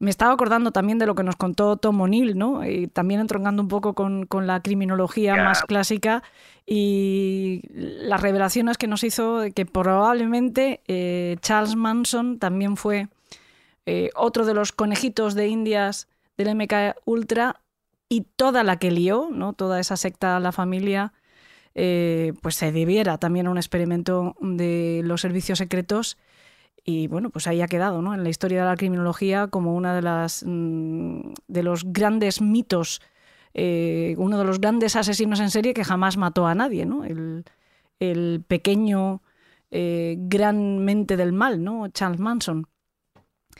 Me estaba acordando también de lo que nos contó Tom O'Neill, ¿no? Y también entroncando un poco con, con la criminología más clásica y las revelaciones que nos hizo de que probablemente eh, Charles Manson también fue eh, otro de los conejitos de Indias del MK Ultra y toda la que lió, ¿no? toda esa secta, la familia, eh, pues se debiera también a un experimento de los servicios secretos y bueno, pues ahí ha quedado, ¿no? En la historia de la criminología como una de las mm, de los grandes mitos, eh, uno de los grandes asesinos en serie que jamás mató a nadie, ¿no? El, el pequeño eh, gran mente del mal, ¿no? Charles Manson.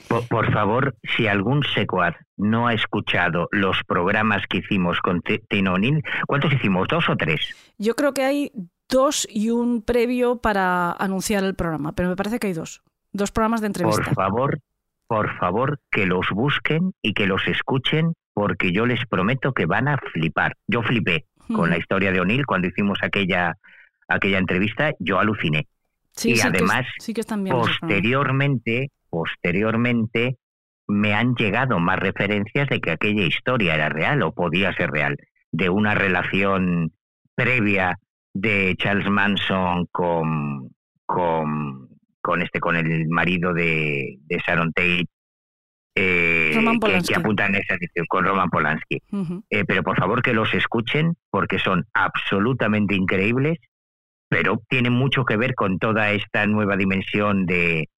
Por, por favor, si algún secuaz no ha escuchado los programas que hicimos con T- Tino O'Neill, ¿cuántos hicimos? ¿Dos o tres? Yo creo que hay dos y un previo para anunciar el programa, pero me parece que hay dos. Dos programas de entrevista. Por favor, por favor, que los busquen y que los escuchen, porque yo les prometo que van a flipar. Yo flipé con la historia de O'Neill cuando hicimos aquella, aquella entrevista, yo aluciné. Sí, y sí que además, sí que están bien posteriormente, posteriormente me han llegado más referencias de que aquella historia era real o podía ser real, de una relación previa de Charles Manson con, con, con este con el marido de, de Sharon Tate eh, Roman que, que apunta en esa dirección con Roman Polanski. Eh, pero por favor que los escuchen porque son absolutamente increíbles, pero tienen mucho que ver con toda esta nueva dimensión de,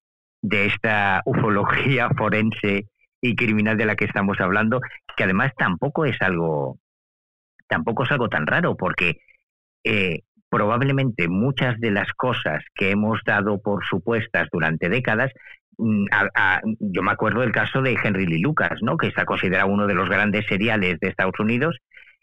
de esta ufología forense y criminal de la que estamos hablando, que además tampoco es algo tampoco es algo tan raro porque eh, probablemente muchas de las cosas que hemos dado por supuestas durante décadas mm, a- a- yo me acuerdo del caso de Henry Lee Lucas, ¿no? que está considerado uno de los grandes seriales de Estados Unidos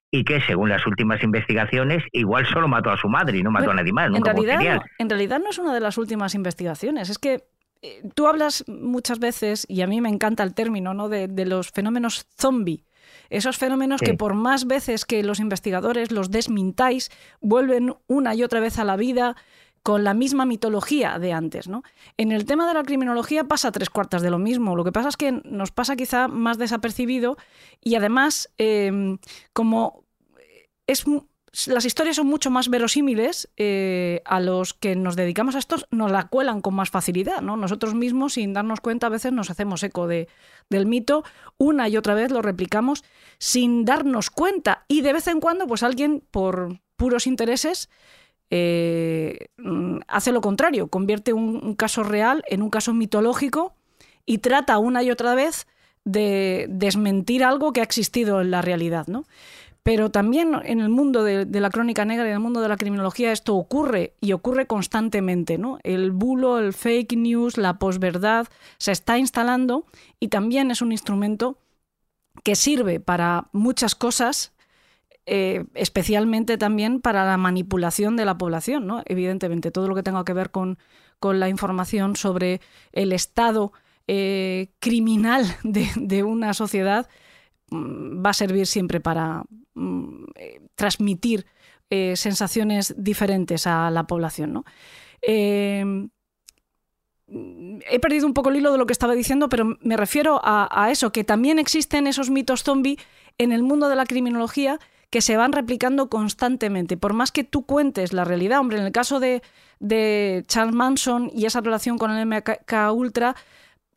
y que según las últimas investigaciones igual solo mató a su madre y no mató a nadie más. En realidad, no, en realidad no es una de las últimas investigaciones, es que eh, tú hablas muchas veces, y a mí me encanta el término, ¿no? de, de los fenómenos zombie. Esos fenómenos que por más veces que los investigadores los desmintáis, vuelven una y otra vez a la vida con la misma mitología de antes. ¿no? En el tema de la criminología pasa tres cuartas de lo mismo. Lo que pasa es que nos pasa quizá más desapercibido y además, em, como es las historias son mucho más verosímiles eh, a los que nos dedicamos a estos, nos la cuelan con más facilidad. ¿no? Nosotros mismos, sin darnos cuenta, a veces nos hacemos eco de, del mito, una y otra vez lo replicamos sin darnos cuenta. Y de vez en cuando, pues alguien, por puros intereses, eh, hace lo contrario, convierte un, caso real en un caso mitológico y trata una y otra vez de desmentir algo que ha existido en la realidad. ¿no? Pero también en el mundo de, la crónica negra y en el mundo de la criminología esto ocurre y ocurre constantemente. ¿no? El bulo, el fake news, la posverdad se está instalando y también es un instrumento que sirve para muchas cosas, eh, especialmente también para la manipulación de la población. ¿no? Evidentemente, todo lo que tenga que ver con, la información sobre el estado eh, criminal de, de una sociedad mm, va a servir siempre para, Mm, eh, transmitir eh, sensaciones diferentes a la población. Eh, he perdido un poco el hilo de lo que estaba diciendo, pero me refiero a, eso, que también existen esos mitos zombie en el mundo de la criminología que se van replicando constantemente. Por más que tú cuentes la realidad, hombre, en el caso de, de Charles Manson y esa relación con el MK Ultra,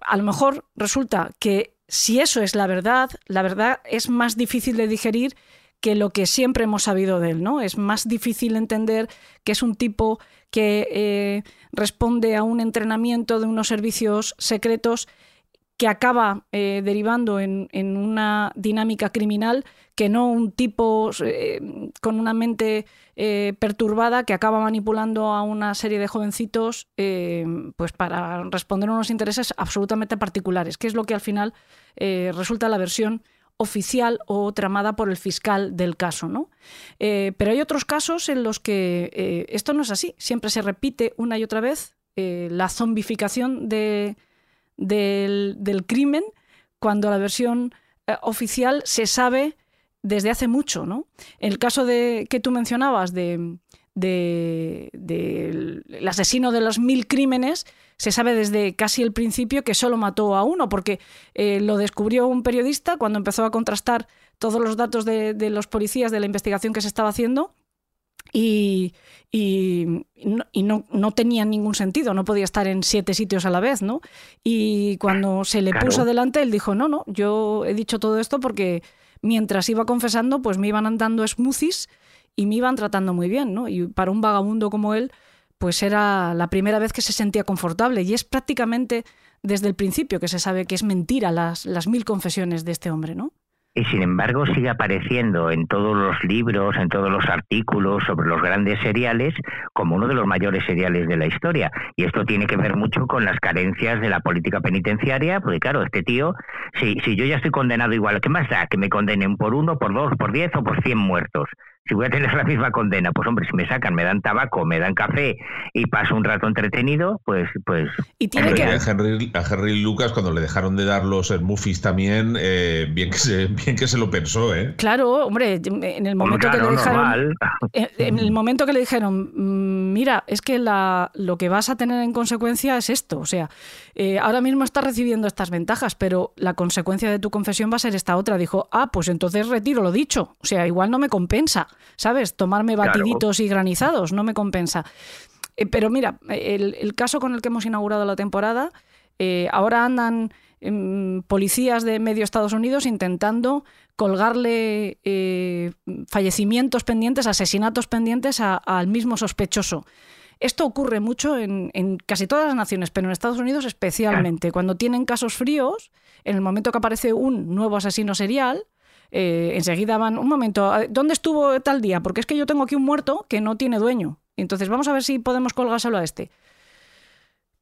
a lo mejor resulta que si eso es la verdad, la verdad es más difícil de digerir que lo que siempre hemos sabido de él, ¿no? Es más difícil entender que es un tipo que eh, responde a un entrenamiento de unos servicios secretos que acaba eh, derivando en, una dinámica criminal que no un tipo eh, con una mente perturbada que acaba manipulando a una serie de jovencitos pues para responder a unos intereses absolutamente particulares, que es lo que al final resulta la versión oficial o tramada por el fiscal del caso. ¿no? Eh, pero hay otros casos en los que eh, esto no es así. Siempre se repite una y otra vez eh, la zombificación de, del, crimen cuando la versión oficial se sabe desde hace mucho. ¿no? El caso de, que tú mencionabas de, del asesino de los mil crímenes se sabe desde casi el principio que solo mató a uno, porque eh, lo descubrió un periodista cuando empezó a contrastar todos los datos de, los policías de la investigación que se estaba haciendo y, no, no, tenía ningún sentido, no podía estar en siete sitios a la vez, ¿no? Y cuando se le puso delante, él dijo, no, no, yo he dicho todo esto porque mientras iba confesando, pues me iban andando smoothies y me iban tratando muy bien, ¿no? Y para un vagabundo como él, pues era la primera vez que se sentía confortable y es prácticamente desde el principio que se sabe que es mentira las, las mil confesiones de este hombre, ¿no? y sin embargo sigue apareciendo en todos los libros, en todos los artículos sobre los grandes seriales como uno de los mayores seriales de la historia. Y esto tiene que ver mucho con las carencias de la política penitenciaria, porque claro, este tío, si, si yo ya estoy condenado igual, ¿qué más da? Que me condenen por uno, por dos, por diez o por cien muertos si voy a tener la misma condena, pues hombre, si me sacan, me dan tabaco, me dan café y paso un rato entretenido, pues... pues y tiene que... A Henry, a Henry, Lucas, cuando le dejaron de dar los Mufis también, eh, bien, que se, bien que se lo pensó, ¿eh? Claro, hombre, en el momento que le dejaron... En, el momento que le dijeron, mm, mira, es que la, lo que vas a tener en consecuencia es esto, o sea, eh, ahora mismo estás recibiendo estas ventajas, pero la consecuencia de tu confesión va a ser esta otra. Dijo, ah, pues entonces retiro lo dicho, o sea, igual no me compensa. ¿Sabes? Tomarme batiditos y granizados, no me compensa. Eh, pero mira, el, caso con el que hemos inaugurado la temporada, eh, ahora andan em, policías de medio Estados Unidos intentando colgarle eh, fallecimientos pendientes, asesinatos pendientes al mismo sospechoso. Esto ocurre mucho en, casi todas las naciones, pero en Estados Unidos especialmente. Cuando tienen casos fríos, en el momento que aparece un nuevo asesino serial, eh, enseguida van, un momento, ¿dónde estuvo tal día? Porque es que yo tengo aquí un muerto que no tiene dueño. Entonces vamos a ver si podemos colgárselo a este.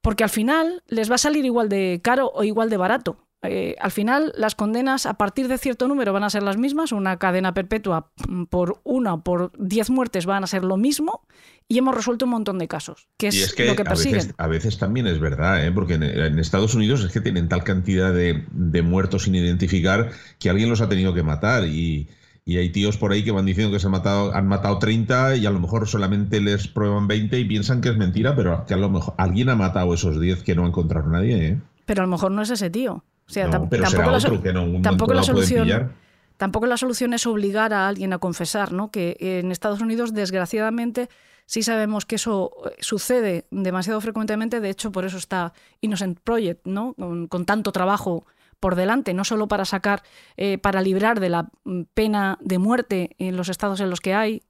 Porque al final les va a salir igual de caro o igual de barato. Eh, al final las condenas a partir de cierto número van a ser las mismas, una cadena perpetua mm, por una o por diez muertes van a ser lo mismo y hemos resuelto un montón de casos, que es, lo que persiguen. A veces, también es verdad, ¿eh? porque en, Estados Unidos es que tienen tal cantidad de, muertos sin identificar que alguien los ha tenido que matar y, hay tíos por ahí que van diciendo que se han matado, han matado 30 y a lo mejor solamente les prueban 20 y piensan que es mentira, pero que a lo mejor alguien ha matado esos 10 que no ha encontrado nadie. ¿eh? Pero a lo mejor no es ese tío. O sea, tampoco, la, tampoco la solución. Tampoco la solución es obligar a alguien a confesar, ¿no? Que en Estados Unidos, desgraciadamente, sí sabemos que eso eh, sucede demasiado frecuentemente. De hecho, por eso está Innocent Project, ¿no? Con, tanto trabajo por delante, no solo para sacar, eh, para librar de la mm, pena de muerte en los estados en los que hay,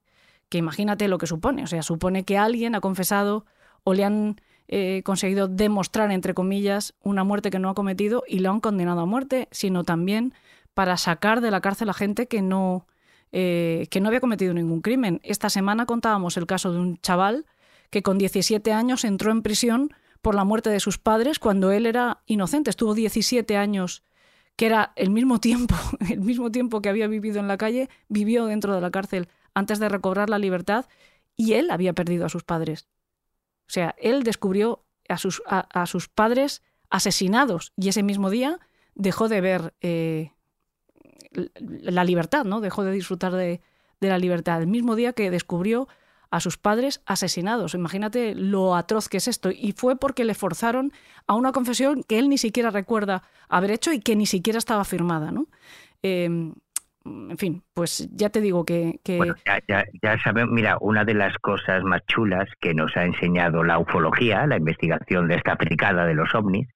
que imagínate lo que supone. O sea, supone que alguien ha confesado o le han eh, conseguido demostrar, entre comillas, una muerte que no ha cometido y lo han condenado a muerte, sino también para sacar de la cárcel a gente que no, eh, que no había cometido ningún crimen. Esta semana contábamos el caso de un chaval que con 17 años entró en prisión por la muerte de sus padres cuando él era inocente. Estuvo 17 años, que era el mismo tiempo, el mismo tiempo que había vivido en la calle, vivió dentro de la cárcel antes de recobrar la libertad y él había perdido a sus padres. O sea, él descubrió a sus, a, sus padres asesinados y ese mismo día dejó de ver eh, la libertad, ¿no? Dejó de disfrutar de, la libertad. El mismo día que descubrió a sus padres asesinados. Imagínate lo atroz que es esto. Y fue porque le forzaron a una confesión que él ni siquiera recuerda haber hecho y que ni siquiera estaba firmada. ¿no? Em, en fin, pues ya te digo que... Bueno, ya, ya, sabemos, mira, una de las cosas más chulas que nos ha enseñado la ufología, la investigación de esta aplicada de los ovnis,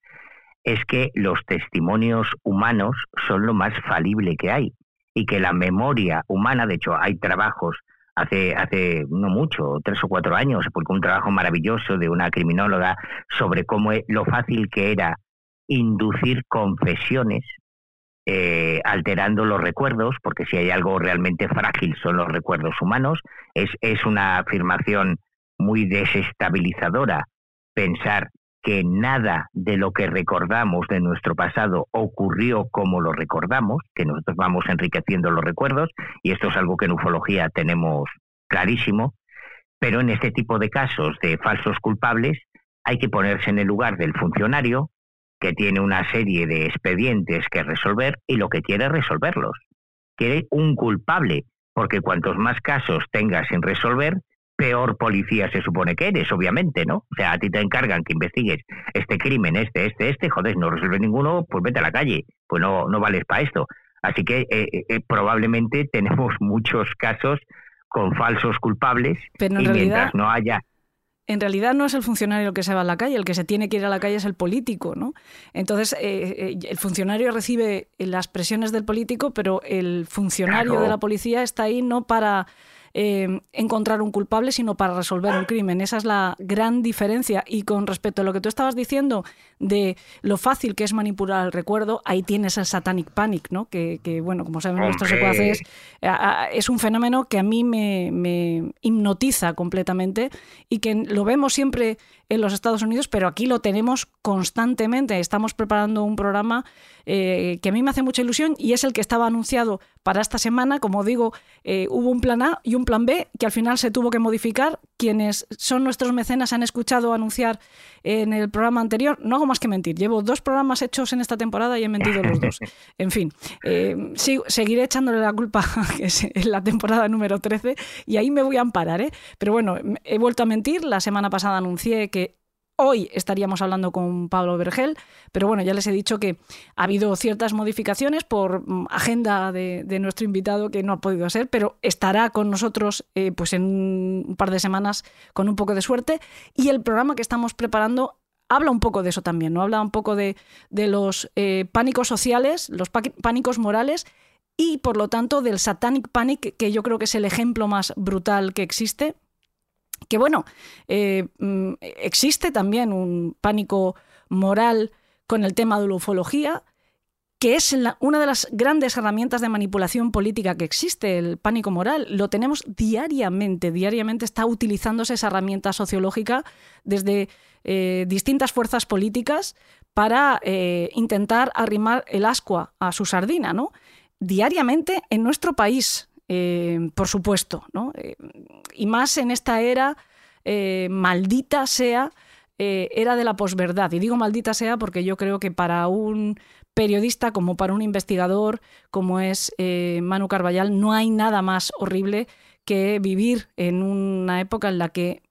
es que los testimonios humanos son lo más falible que hay y que la memoria humana, de hecho hay trabajos, hace, hace no mucho, tres o cuatro años, publicó un trabajo maravilloso de una criminóloga sobre cómo e, lo fácil que era inducir confesiones eh, alterando los recuerdos, porque si hay algo realmente frágil son los recuerdos humanos. Es, es una afirmación muy desestabilizadora pensar que nada de lo que recordamos de nuestro pasado ocurrió como lo recordamos, que nosotros vamos enriqueciendo los recuerdos, y esto es algo que en ufología tenemos clarísimo, pero en este tipo de casos de falsos culpables hay que ponerse en el lugar del funcionario que tiene una serie de expedientes que resolver y lo que quiere es resolverlos. Quiere un culpable, porque cuantos más casos tengas sin resolver, peor policía se supone que eres, obviamente, ¿no? O sea, a ti te encargan que investigues este crimen, este, este, este, joder, no resuelve ninguno, pues vete a la calle, pues no, no vales para esto. Así que eh, eh, eh, probablemente tenemos muchos casos con falsos culpables y mientras no haya en realidad no es el funcionario el que se va a la calle, el que se tiene que ir a la calle es el político, ¿no? Entonces, eh, eh, el funcionario recibe las presiones del político, pero el funcionario de la policía está ahí no para eh, encontrar un culpable, sino para resolver un crimen. Esa es la gran diferencia. Y con respecto a lo que tú estabas diciendo de lo fácil que es manipular el recuerdo, ahí tienes el satanic panic, ¿no? Que, bueno, como saben nuestros secuaces, es un fenómeno que a mí me, me hipnotiza completamente y que lo vemos siempre en los Estados Unidos, pero aquí lo tenemos constantemente. Estamos preparando un programa eh, que a mí me hace mucha ilusión y es el que estaba anunciado para esta semana. Como digo, eh, hubo un plan A y un plan B que al final se tuvo que modificar. Quienes son nuestros mecenas han escuchado anunciar en el programa anterior. No hago más que mentir. Llevo dos programas hechos en esta temporada y he mentido los dos. En fin, eh, seguiré echándole la culpa que es en la temporada número 13 y ahí me voy a amparar. Pero bueno, he vuelto a mentir. La semana pasada anuncié que Hoy estaríamos hablando con Pablo Vergel, pero bueno, ya les he dicho que ha habido ciertas modificaciones por mm, agenda de, nuestro invitado que no ha podido ser, pero estará con nosotros eh, pues en un par de semanas con un poco de suerte. Y el programa que estamos preparando habla un poco de eso también, ¿no? Habla un poco de, los eh, pánicos sociales, los pánicos morales y por lo tanto del satanic panic, que yo creo que es el ejemplo más brutal que existe que bueno, eh, mm, existe también un pánico moral con el tema de la ufología, que es una de las grandes herramientas de manipulación política que existe, el pánico moral. Lo tenemos diariamente, diariamente está utilizándose esa herramienta sociológica desde eh, distintas fuerzas políticas para eh, intentar arrimar el ascua a su sardina, ¿no? Diariamente en nuestro país, eh, por supuesto, ¿no? Eh, y más en esta era maldita sea era de la posverdad. Y digo maldita sea porque yo creo que para un periodista como para un investigador como es Manu Carballal no hay nada más horrible que vivir en una época en la que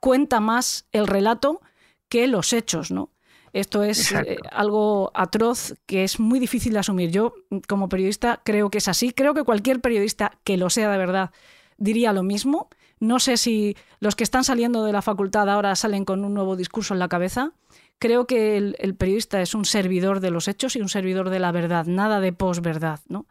cuenta más el relato que los hechos, ¿no? Esto es eh, algo atroz que es muy difícil de asumir. Yo, como periodista, creo que es así. Creo que cualquier periodista que lo sea de verdad diría lo mismo. No sé si los que están saliendo de la facultad ahora salen con un nuevo discurso en la cabeza. Creo que el, el periodista es un servidor de los hechos y un servidor de la verdad, nada de posverdad, ¿no?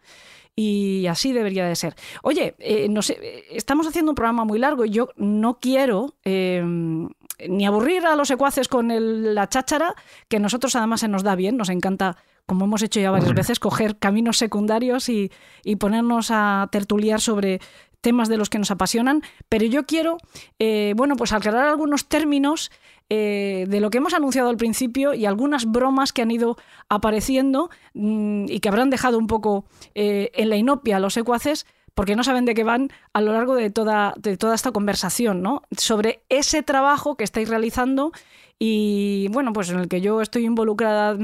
Y así debería de ser. Oye, eh, no sé, estamos haciendo un programa muy largo y yo no quiero em, ni aburrir a los secuaces con la cháchara, que nosotros además se nos da bien, nos encanta como hemos hecho ya varias veces, coger caminos secundarios y, y, ponernos a tertuliar sobre temas de los que nos apasionan, pero yo quiero, eh, bueno, pues aclarar algunos términos eh, de lo que hemos anunciado al principio y algunas bromas que han ido apareciendo mm, y que habrán dejado un poco eh, en la inopia a los secuaces porque no saben de qué van a lo largo de toda, de toda esta conversación, ¿no? Sobre ese trabajo que estáis realizando y, bueno, pues en el que yo estoy involucrada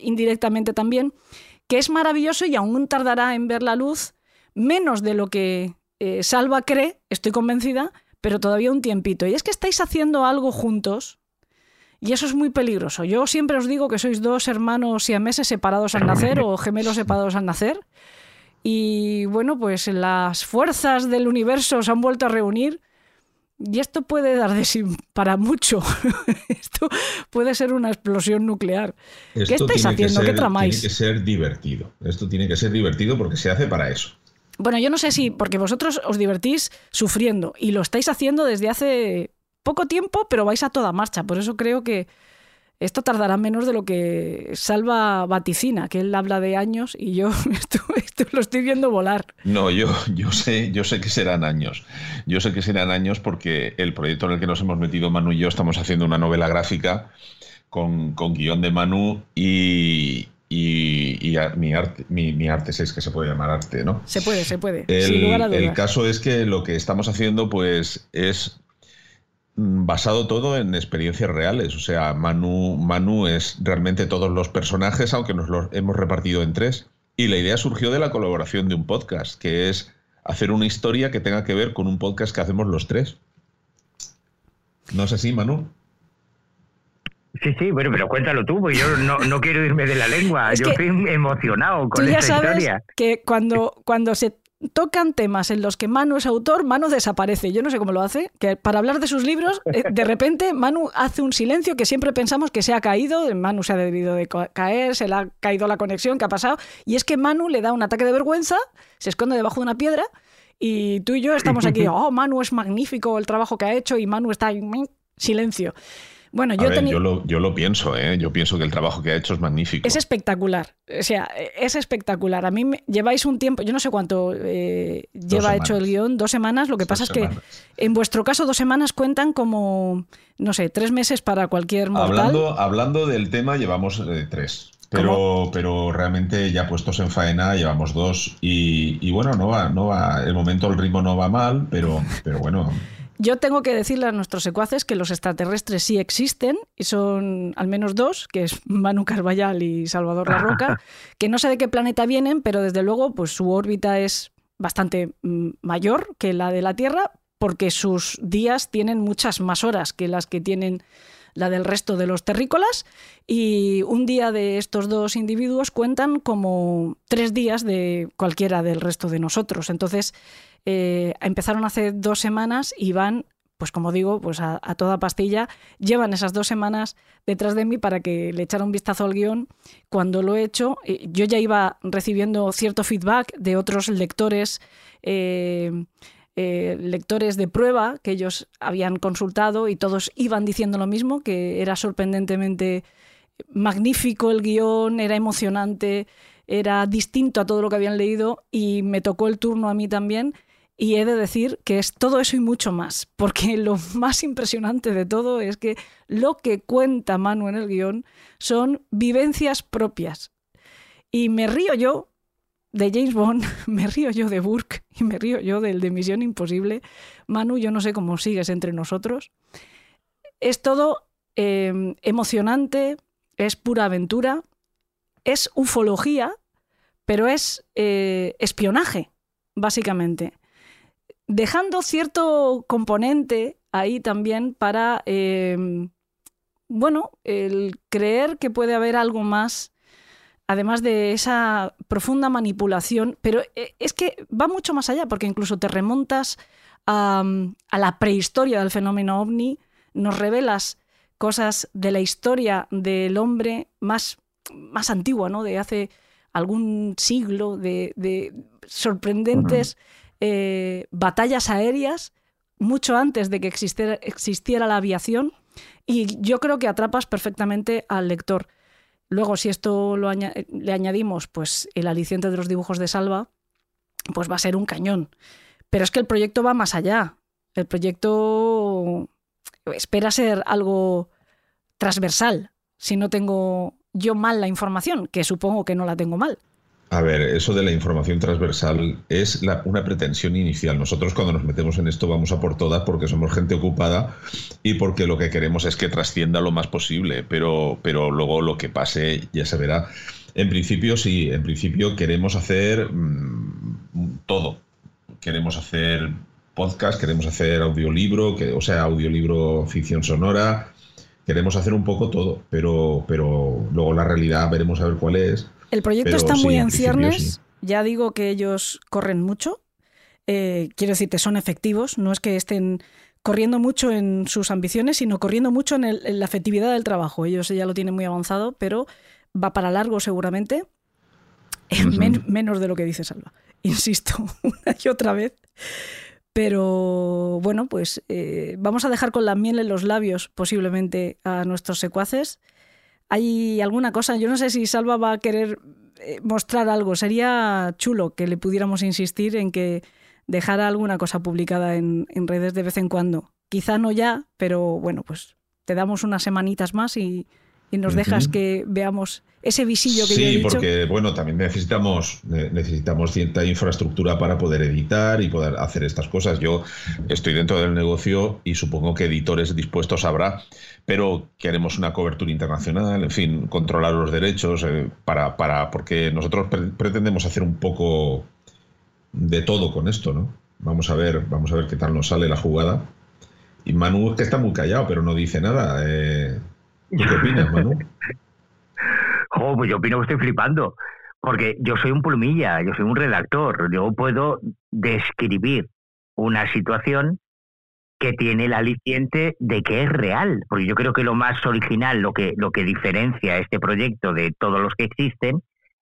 indirectamente también, que es maravilloso y aún tardará en ver la luz, menos de lo que eh, Salva cree, estoy convencida, pero todavía un tiempito. Y es que estáis haciendo algo juntos y eso es muy peligroso. Yo siempre os digo que sois dos hermanos siameses separados al nacer o gemelos separados al nacer. Y bueno, pues las fuerzas del universo se han vuelto a reunir. Y esto puede dar de sí para mucho. esto puede ser una explosión nuclear. ¿Qué estáis haciendo? ¿Qué tramáis? Tiene que ser divertido. Esto tiene que ser divertido porque se hace para eso. Bueno, yo no sé si, porque vosotros os divertís sufriendo y lo estáis haciendo desde hace poco tiempo, pero vais a toda marcha. Por eso creo que esto tardará menos de lo que Salva vaticina, que él habla de años y yo esto, lo estoy viendo volar. No, yo, yo, sé, yo sé que serán años. Yo sé que serán años porque el proyecto en el que nos hemos metido Manu y yo estamos haciendo una novela gráfica con, con guion de Manu y, y, mi arte, mi, arte es que se puede llamar arte, ¿no? Se puede, se puede. El, el caso es que lo que estamos haciendo, pues, es basado todo en experiencias reales. O sea, Manu, Manu es realmente todos los personajes, aunque nos los hemos repartido en tres. Y la idea surgió de la colaboración de un podcast, que es hacer una historia que tenga que ver con un podcast que hacemos los tres. ¿No es así, Manu? Sí, sí, bueno, pero cuéntalo tú, porque yo no, quiero irme de la lengua. yo estoy emocionado con tú ya sabes Que cuando, cuando se tocan temas en los que Manu es autor, Manu desaparece. Yo no sé cómo lo hace, que para hablar de sus libros, eh, de repente Manu hace un silencio que siempre pensamos que se ha caído, Manu se ha debido de caer, se le ha caído la conexión, ¿qué ha pasado? Y es que Manu le da un ataque de vergüenza, se esconde debajo de una piedra y tú y yo estamos aquí, oh, Manu es magnífico el trabajo que ha hecho y Manu está en silencio. Bueno, yo, yo, lo, yo lo pienso, ¿eh? yo pienso que el trabajo que ha hecho es magnífico. Es espectacular, o sea, es espectacular. A mí me, lleváis un tiempo, yo no sé cuánto eh, lleva hecho el guion, dos semanas. Lo que pasa es que en vuestro caso dos semanas cuentan como, no sé, tres meses para cualquier mortal. Hablando, hablando del tema, llevamos eh, tres. Pero, pero realmente ya puestos en faena llevamos dos y, y, bueno, no va, no va, el momento el ritmo no va mal, pero, pero bueno, yo tengo que decirle a nuestros secuaces que los extraterrestres sí existen, y son al menos dos, que es Manu Carballal y Salvador La Roca, que no sé de qué planeta vienen, pero desde luego pues, su órbita es bastante mm, mayor que la de la Tierra, porque sus días tienen muchas más horas que las que tienen la del resto de los terrícolas, y un día de estos dos individuos cuentan como tres días de cualquiera del resto de nosotros. Entonces, eh, empezaron hace dos semanas y van, pues como digo, pues a, toda pastilla. Llevan esas dos semanas detrás de mí para que le echara un vistazo al guion. Cuando lo he hecho, eh, yo ya iba recibiendo cierto feedback de otros lectores. Eh, lectores de prueba que ellos habían consultado y todos iban diciendo lo mismo, que era sorprendentemente magnífico el guion, era emocionante, era distinto a todo lo que habían leído y me tocó el turno a mí también Y he de decir que es todo eso y mucho más, porque lo más impresionante de todo es que lo que cuenta Manu en el guion son vivencias propias. Y me río yo de James Bond, me río yo de Burke y me río yo del de Misión Imposible. Manu, yo no sé cómo sigues entre nosotros. Es todo eh, emocionante, es pura aventura, es ufología, pero es eh, espionaje, básicamente. Dejando cierto componente ahí también para, eh, bueno, el creer que puede haber algo más además de esa profunda manipulación, pero eh, es que va mucho más allá, porque incluso te remontas a, la prehistoria del fenómeno ovni, nos revelas cosas de la historia del hombre más, más antigua, ¿no? de hace algún siglo, de, sorprendentes eh, batallas aéreas, mucho antes de que existiera, la aviación, y yo creo que atrapas perfectamente al lector. Luego, si esto le añadimos pues, el aliciente de los dibujos de Salva, pues va a ser un cañón. Pero es que el proyecto va más allá. El proyecto espera ser algo transversal, si no tengo yo mal la información, que supongo que no la tengo mal. A ver, eso de la información transversal es una pretensión inicial. Nosotros cuando nos metemos en esto vamos a por todas porque somos gente ocupada y porque lo que queremos es que trascienda lo más posible, pero, pero luego lo que pase ya se verá. En principio sí, en principio queremos hacer mm, todo. Queremos hacer podcast, queremos hacer audiolibro, que, o sea, audiolibro ficción sonora, queremos hacer un poco todo, pero, pero luego la realidad veremos a ver cuál es el proyecto está muy en ciernes. Ya digo que ellos corren mucho. Eh, quiero decirte, son efectivos. No es que estén corriendo mucho en sus ambiciones, sino corriendo mucho en, la efectividad del trabajo. Ellos ya lo tienen muy avanzado, pero va para largo seguramente. menos de lo que dice Salva. Insisto, una y otra vez. Pero bueno, pues eh, vamos a dejar con la miel en los labios posiblemente a nuestros secuaces hay alguna cosa. Yo no sé si Salva va a querer eh, mostrar algo. Sería chulo que le pudiéramos insistir en que dejara alguna cosa publicada en, redes de vez en cuando. Quizá no ya, pero bueno, pues te damos unas semanitas más y, nos dejas que veamos ese visillo que sí, yo he dicho. porque bueno, también necesitamos necesitamos cierta infraestructura para poder editar y poder hacer estas cosas. Yo estoy dentro del negocio y supongo que editores dispuestos habrá pero queremos una cobertura internacional, en fin, controlar los derechos, eh, para, para, porque nosotros pretendemos hacer un poco de todo con esto, ¿no? Vamos a ver, vamos a ver qué tal nos sale la jugada. Y Manu es que está muy callado, pero no dice nada. Eh, ¿Qué opinas, Manu? pues yo opino que estoy flipando, porque yo soy un plumilla, yo soy un redactor, yo puedo describir una situación que tiene el aliciente de que es real, porque yo creo que lo más original, lo que, lo que diferencia este proyecto de todos los que existen,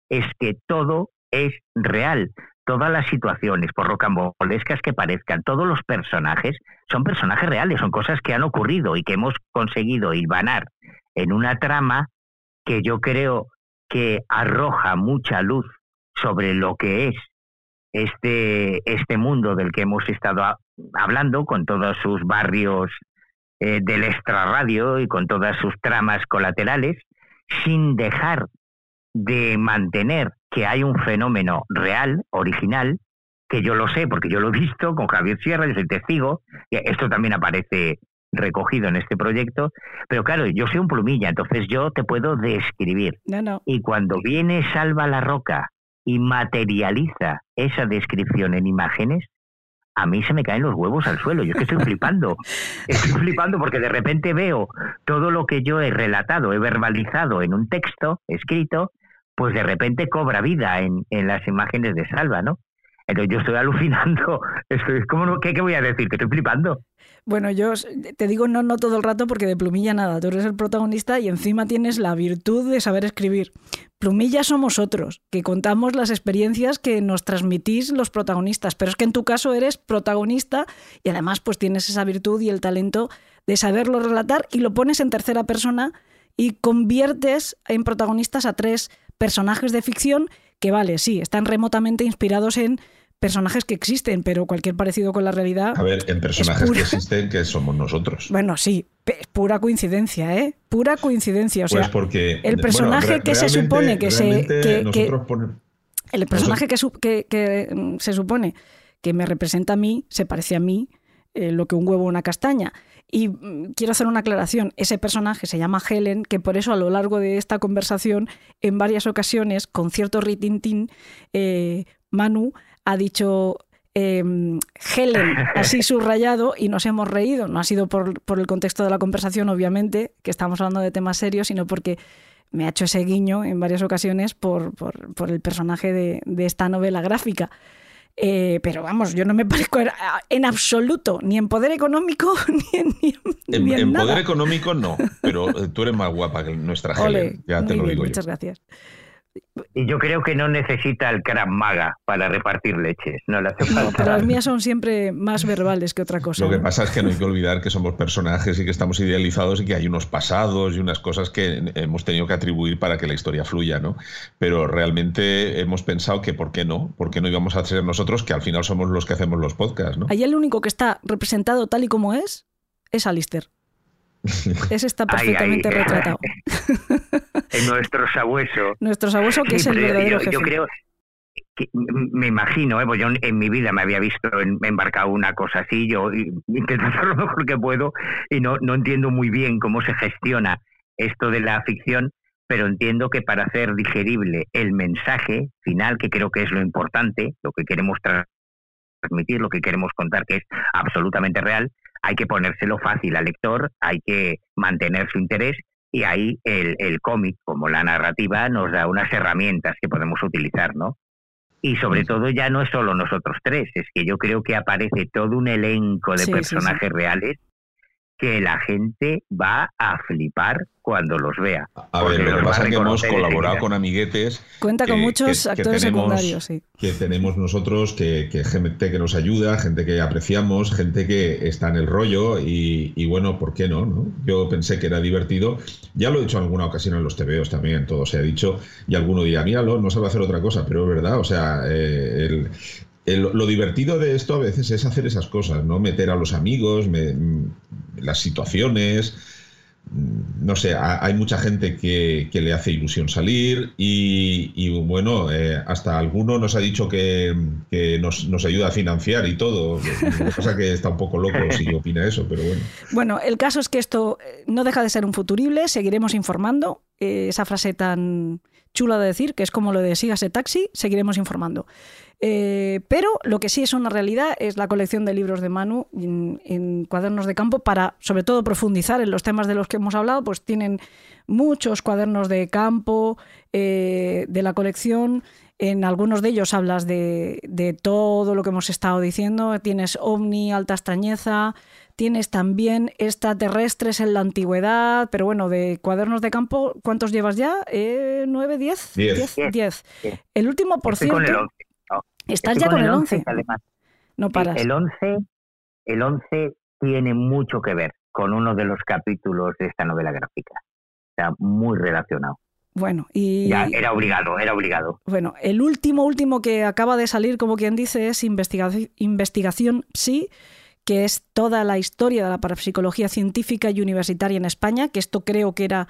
es que todo es real. Todas las situaciones, por rocambolescas que parezcan, todos los personajes son personajes reales, son cosas que han ocurrido y que hemos conseguido hilvanar en una trama que yo creo que arroja mucha luz sobre lo que es este, este mundo del que hemos estado hablando, con todos sus barrios eh, del extrarradio y con todas sus tramas colaterales, sin dejar de mantener que hay un fenómeno real, original, que yo lo sé porque yo lo he visto con Javier Sierra, yo soy testigo, y esto también aparece recogido en este proyecto, pero claro, yo soy un plumilla, entonces yo te puedo describir. Y cuando viene Salva la Roca y materializa esa descripción en imágenes, a mí se me caen los huevos al suelo. Yo es que estoy flipando. Estoy flipando porque de repente veo todo lo que yo he relatado, he verbalizado en un texto escrito, pues de repente cobra vida en, en las imágenes de Salva, ¿no? Entonces yo estoy alucinando. Estoy, ¿cómo, qué, ¿Qué voy a decir? Que estoy flipando. Bueno, yo te digo no, no todo el rato porque de plumilla nada. Tú eres el protagonista y encima tienes la virtud de saber escribir. Plumilla somos otros, que contamos las experiencias que nos transmitís los protagonistas. Pero es que en tu caso eres protagonista y además pues tienes esa virtud y el talento de saberlo relatar y lo pones en tercera persona y conviertes en protagonistas a tres personajes de ficción que, vale, sí, están remotamente inspirados en personajes que existen, pero cualquier parecido con la realidad. A ver, en personajes que existen, que somos nosotros. Bueno, sí, pura coincidencia, ¿eh? Pura coincidencia. O pues sea, porque. El personaje que se supone que se. el personaje que, que, mm, se supone que me representa a mí se parece a mí eh, lo que un huevo o una castaña. Y mm, quiero hacer una aclaración. Ese personaje se llama Helen, que por eso a lo largo de esta conversación, en varias ocasiones, con cierto ritintín, eh, Manu ha dicho em, Helen así subrayado y nos hemos reído. No ha sido por, el contexto de la conversación, obviamente, que estamos hablando de temas serios, sino porque me ha hecho ese guiño en varias ocasiones por, el personaje de, esta novela gráfica. Eh, pero vamos, yo no me parezco en absoluto, ni en poder económico, ni en, ni en, poder económico no, pero tú eres más guapa que nuestra Helen, ya te lo digo Muchas gracias. Y yo creo que no necesita el Krav Maga para repartir leches. No, pero las mías son siempre más verbales que otra cosa. Lo que pasa es que no hay que olvidar que somos personajes y que estamos idealizados y que hay unos pasados y unas cosas que hemos tenido que atribuir para que la historia fluya, ¿no? Pero realmente hemos pensado que ¿por qué no? ¿Por qué no íbamos a ser nosotros que al final somos los que hacemos los podcasts, ¿no? Ahí el único que está representado tal y como es es Alistair. Ese está perfectamente retratado. en nuestro sabueso. Nuestro sabueso que es el verdadero yo, Yo creo, que, me imagino, ¿eh? pues yo en mi vida me había visto embarcado una cosa así, yo intento hacer lo mejor que puedo y no, no entiendo muy bien cómo se gestiona esto de la ficción, pero entiendo que para hacer digerible el mensaje final, que creo que es lo importante, lo que queremos transmitir, lo que queremos contar, que es absolutamente real, hay que ponérselo fácil al lector, hay que mantener su interés y ahí el, el cómic, como la narrativa, nos da unas herramientas que podemos utilizar, ¿no? Y sobre todo ya no es solo nosotros tres, es que yo creo que aparece todo un elenco de personajes reales que la gente va a flipar cuando los vea. A ver, lo que pasa es que hemos colaborado con amiguetes. Cuenta con muchos actores secundarios, sí. Que tenemos nosotros, que, gente que nos ayuda, gente que apreciamos, gente que está en el rollo y, bueno, ¿por qué no, no, Yo pensé que era divertido. Ya lo he dicho en alguna ocasión en los TVOs también, todo se ha dicho. Y alguno dirá, míralo, no sabe hacer otra cosa, pero es verdad, o sea, eh, el, lo divertido de esto a veces es hacer esas cosas, ¿no? Meter a los amigos, mm, las situaciones. Mm, no sé, hay mucha gente que, le hace ilusión salir y, bueno, eh, hasta alguno nos ha dicho que, nos, ayuda a financiar y todo. Lo que pasa que está un poco loco si opina eso, pero bueno. Bueno, el caso es que esto eh, no deja de ser un futurible, seguiremos informando. Eh, esa frase tan chula de decir, que es como lo de sígase taxi, seguiremos informando. Eh, pero lo que sí es una realidad es la colección de libros de Manu en, cuadernos de campo para, sobre todo, profundizar en los temas de los que hemos hablado, pues tienen muchos cuadernos de campo eh, de la colección. En algunos de ellos hablas de, todo lo que hemos estado diciendo. Tienes ovni, alta extrañeza, tienes también extraterrestres en la antigüedad, pero bueno, de cuadernos de campo, ¿cuántos llevas ya? ¿Eh, ¿Nueve, diez? Diez. Diez. El último, por cierto... Estás ya con, el 11. Además. No paras. El 11, el 11 tiene mucho que ver con uno de los capítulos de esta novela gráfica. Está muy relacionado. Bueno, y. Ya, era obligado, era obligado. Bueno, el último, último que acaba de salir, como quien dice, es Investigación, investigación Sí, que es toda la historia de la parapsicología científica y universitaria en España, que esto creo que era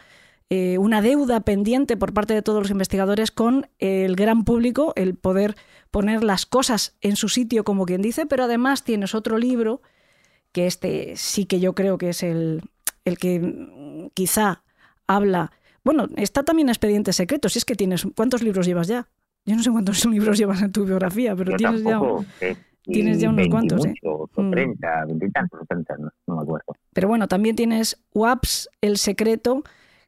eh, una deuda pendiente por parte de todos los investigadores con el gran público, el poder poner las cosas en su sitio, como quien dice, pero además tienes otro libro, que este sí que yo creo que es el, el que quizá habla. Bueno, está también Expedientes Secretos, si es que tienes. ¿Cuántos libros llevas ya? Yo no sé cuántos libros llevas en tu biografía, pero tienes ya. Tienes ya unos cuantos, ¿eh? 30, 20 y tantos, 30, no me acuerdo. Pero bueno, también tienes WAPS, El Secreto,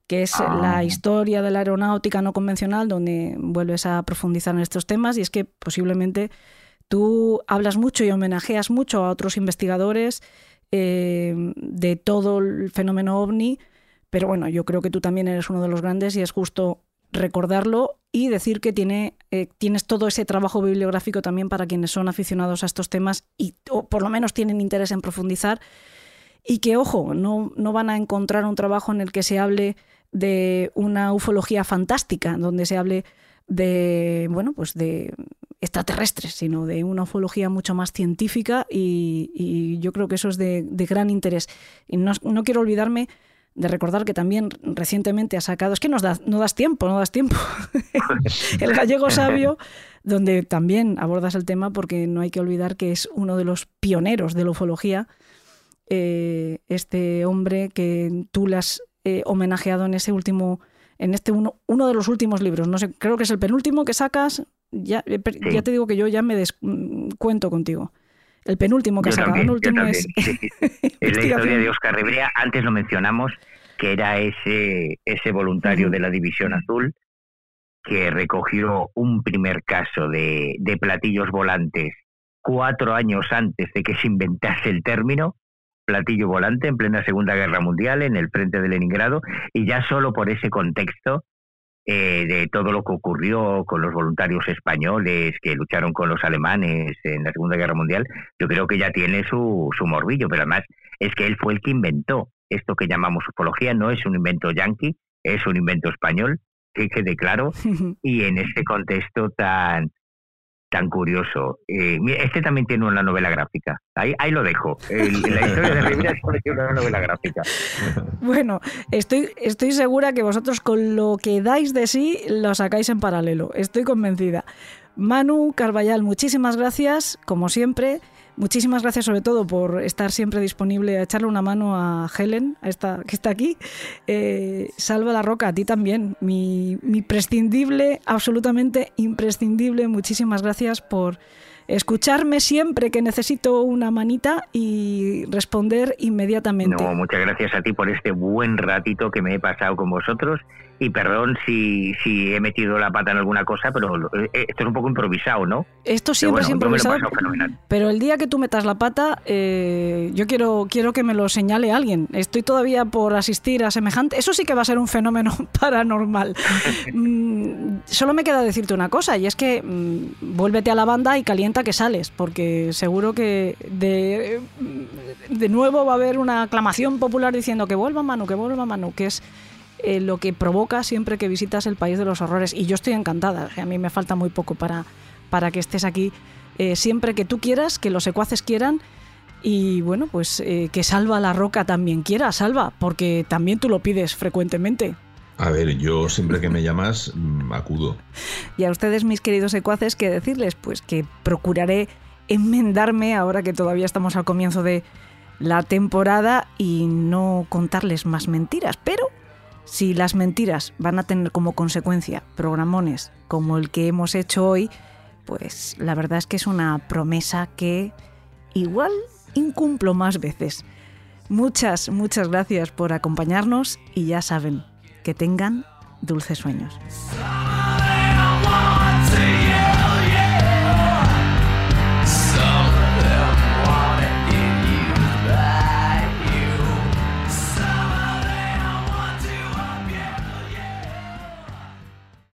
que es la ah. historia de la aeronáutica no convencional, donde vuelves a profundizar en estos temas y es que posiblemente tú hablas mucho y homenajeas mucho a otros investigadores eh, de todo el fenómeno ovni, pero bueno, yo creo que tú también eres uno de los grandes y es justo recordarlo y decir que tiene, eh, tienes todo ese trabajo bibliográfico también para quienes son aficionados a estos temas y por lo menos tienen interés en profundizar y que, ojo, no, no van a encontrar un trabajo en el que se hable de una ufología fantástica, donde se hable de, bueno, pues de extraterrestres, sino de una ufología mucho más científica y, yo creo que eso es de, gran interés. Y no, quiero olvidarme de recordar que también recientemente ha sacado, es que nos da, no das tiempo, no das tiempo, el gallego sabio, donde también abordas el tema porque no hay que olvidar que es uno de los pioneros de la ufología, eh, este hombre que tú le has eh, homenajeado en ese último, en este uno, uno de los últimos libros, no sé, creo que es el penúltimo que sacas, ya, eh, ya te digo que yo ya me descuento contigo. El penúltimo que ha sacado. el último es. la historia de Oscar Rivera, antes lo mencionamos, que era ese, ese voluntario de la División Azul que recogió un primer caso de, de platillos volantes cuatro años antes de que se inventase el término, platillo volante en plena Segunda Guerra Mundial, en el frente de Leningrado, y ya solo por ese contexto eh, de todo lo que ocurrió con los voluntarios españoles que lucharon con los alemanes en la Segunda Guerra Mundial, yo creo que ya tiene su, su morbillo, pero además es que él fue el que inventó esto que llamamos ufología, no es un invento yanqui, es un invento español, que quede claro, y en este contexto tan, tan curioso. Eh, este también tiene una novela gráfica. Ahí, ahí lo dejo. la historia de Rivera tiene una novela gráfica. Bueno, estoy, estoy segura que vosotros con lo que dais de sí lo sacáis en paralelo. Estoy convencida. Manu Carballal, muchísimas gracias, como siempre. Muchísimas gracias sobre todo por estar siempre disponible a echarle una mano a Helen, a esta, que está aquí. Eh, Salva la Roca, a ti también, mi, mi absolutamente imprescindible. Muchísimas gracias por escucharme siempre que necesito una manita y responder inmediatamente. Muchas gracias a ti por este buen ratito que me he pasado con vosotros y perdón si, si he metido la pata en alguna cosa, pero eh, esto es un poco improvisado, ¿no? Esto siempre es improvisado, pero el día que tú metas la pata, eh, yo quiero, quiero que me lo señale alguien. Estoy todavía por asistir a semejante... Eso sí que va a ser un fenómeno paranormal. Mm, solo me queda decirte una cosa, y es que mm, vuélvete a la banda y calienta que sales, porque seguro que de, de nuevo va a haber una aclamación popular diciendo que vuelva Manu, que vuelva Manu, que es eh, lo que provoca siempre que visitas el país de los horrores. Y yo estoy encantada, a mí me falta muy poco para, para que estés aquí eh, siempre que tú quieras, que los secuaces quieran. Y bueno, pues eh, que Salva la Roca también quiera, Salva, porque también tú lo pides frecuentemente. A ver, yo siempre que me llamas, mm, acudo. Y a ustedes, mis queridos secuaces, que decirles, pues que procuraré enmendarme ahora que todavía estamos al comienzo de la temporada y no contarles más mentiras, pero si las mentiras van a tener como consecuencia programones como el que hemos hecho hoy, pues la verdad es que es una promesa que igual incumplo más veces. Muchas, muchas gracias por acompañarnos y ya saben, que tengan dulces sueños.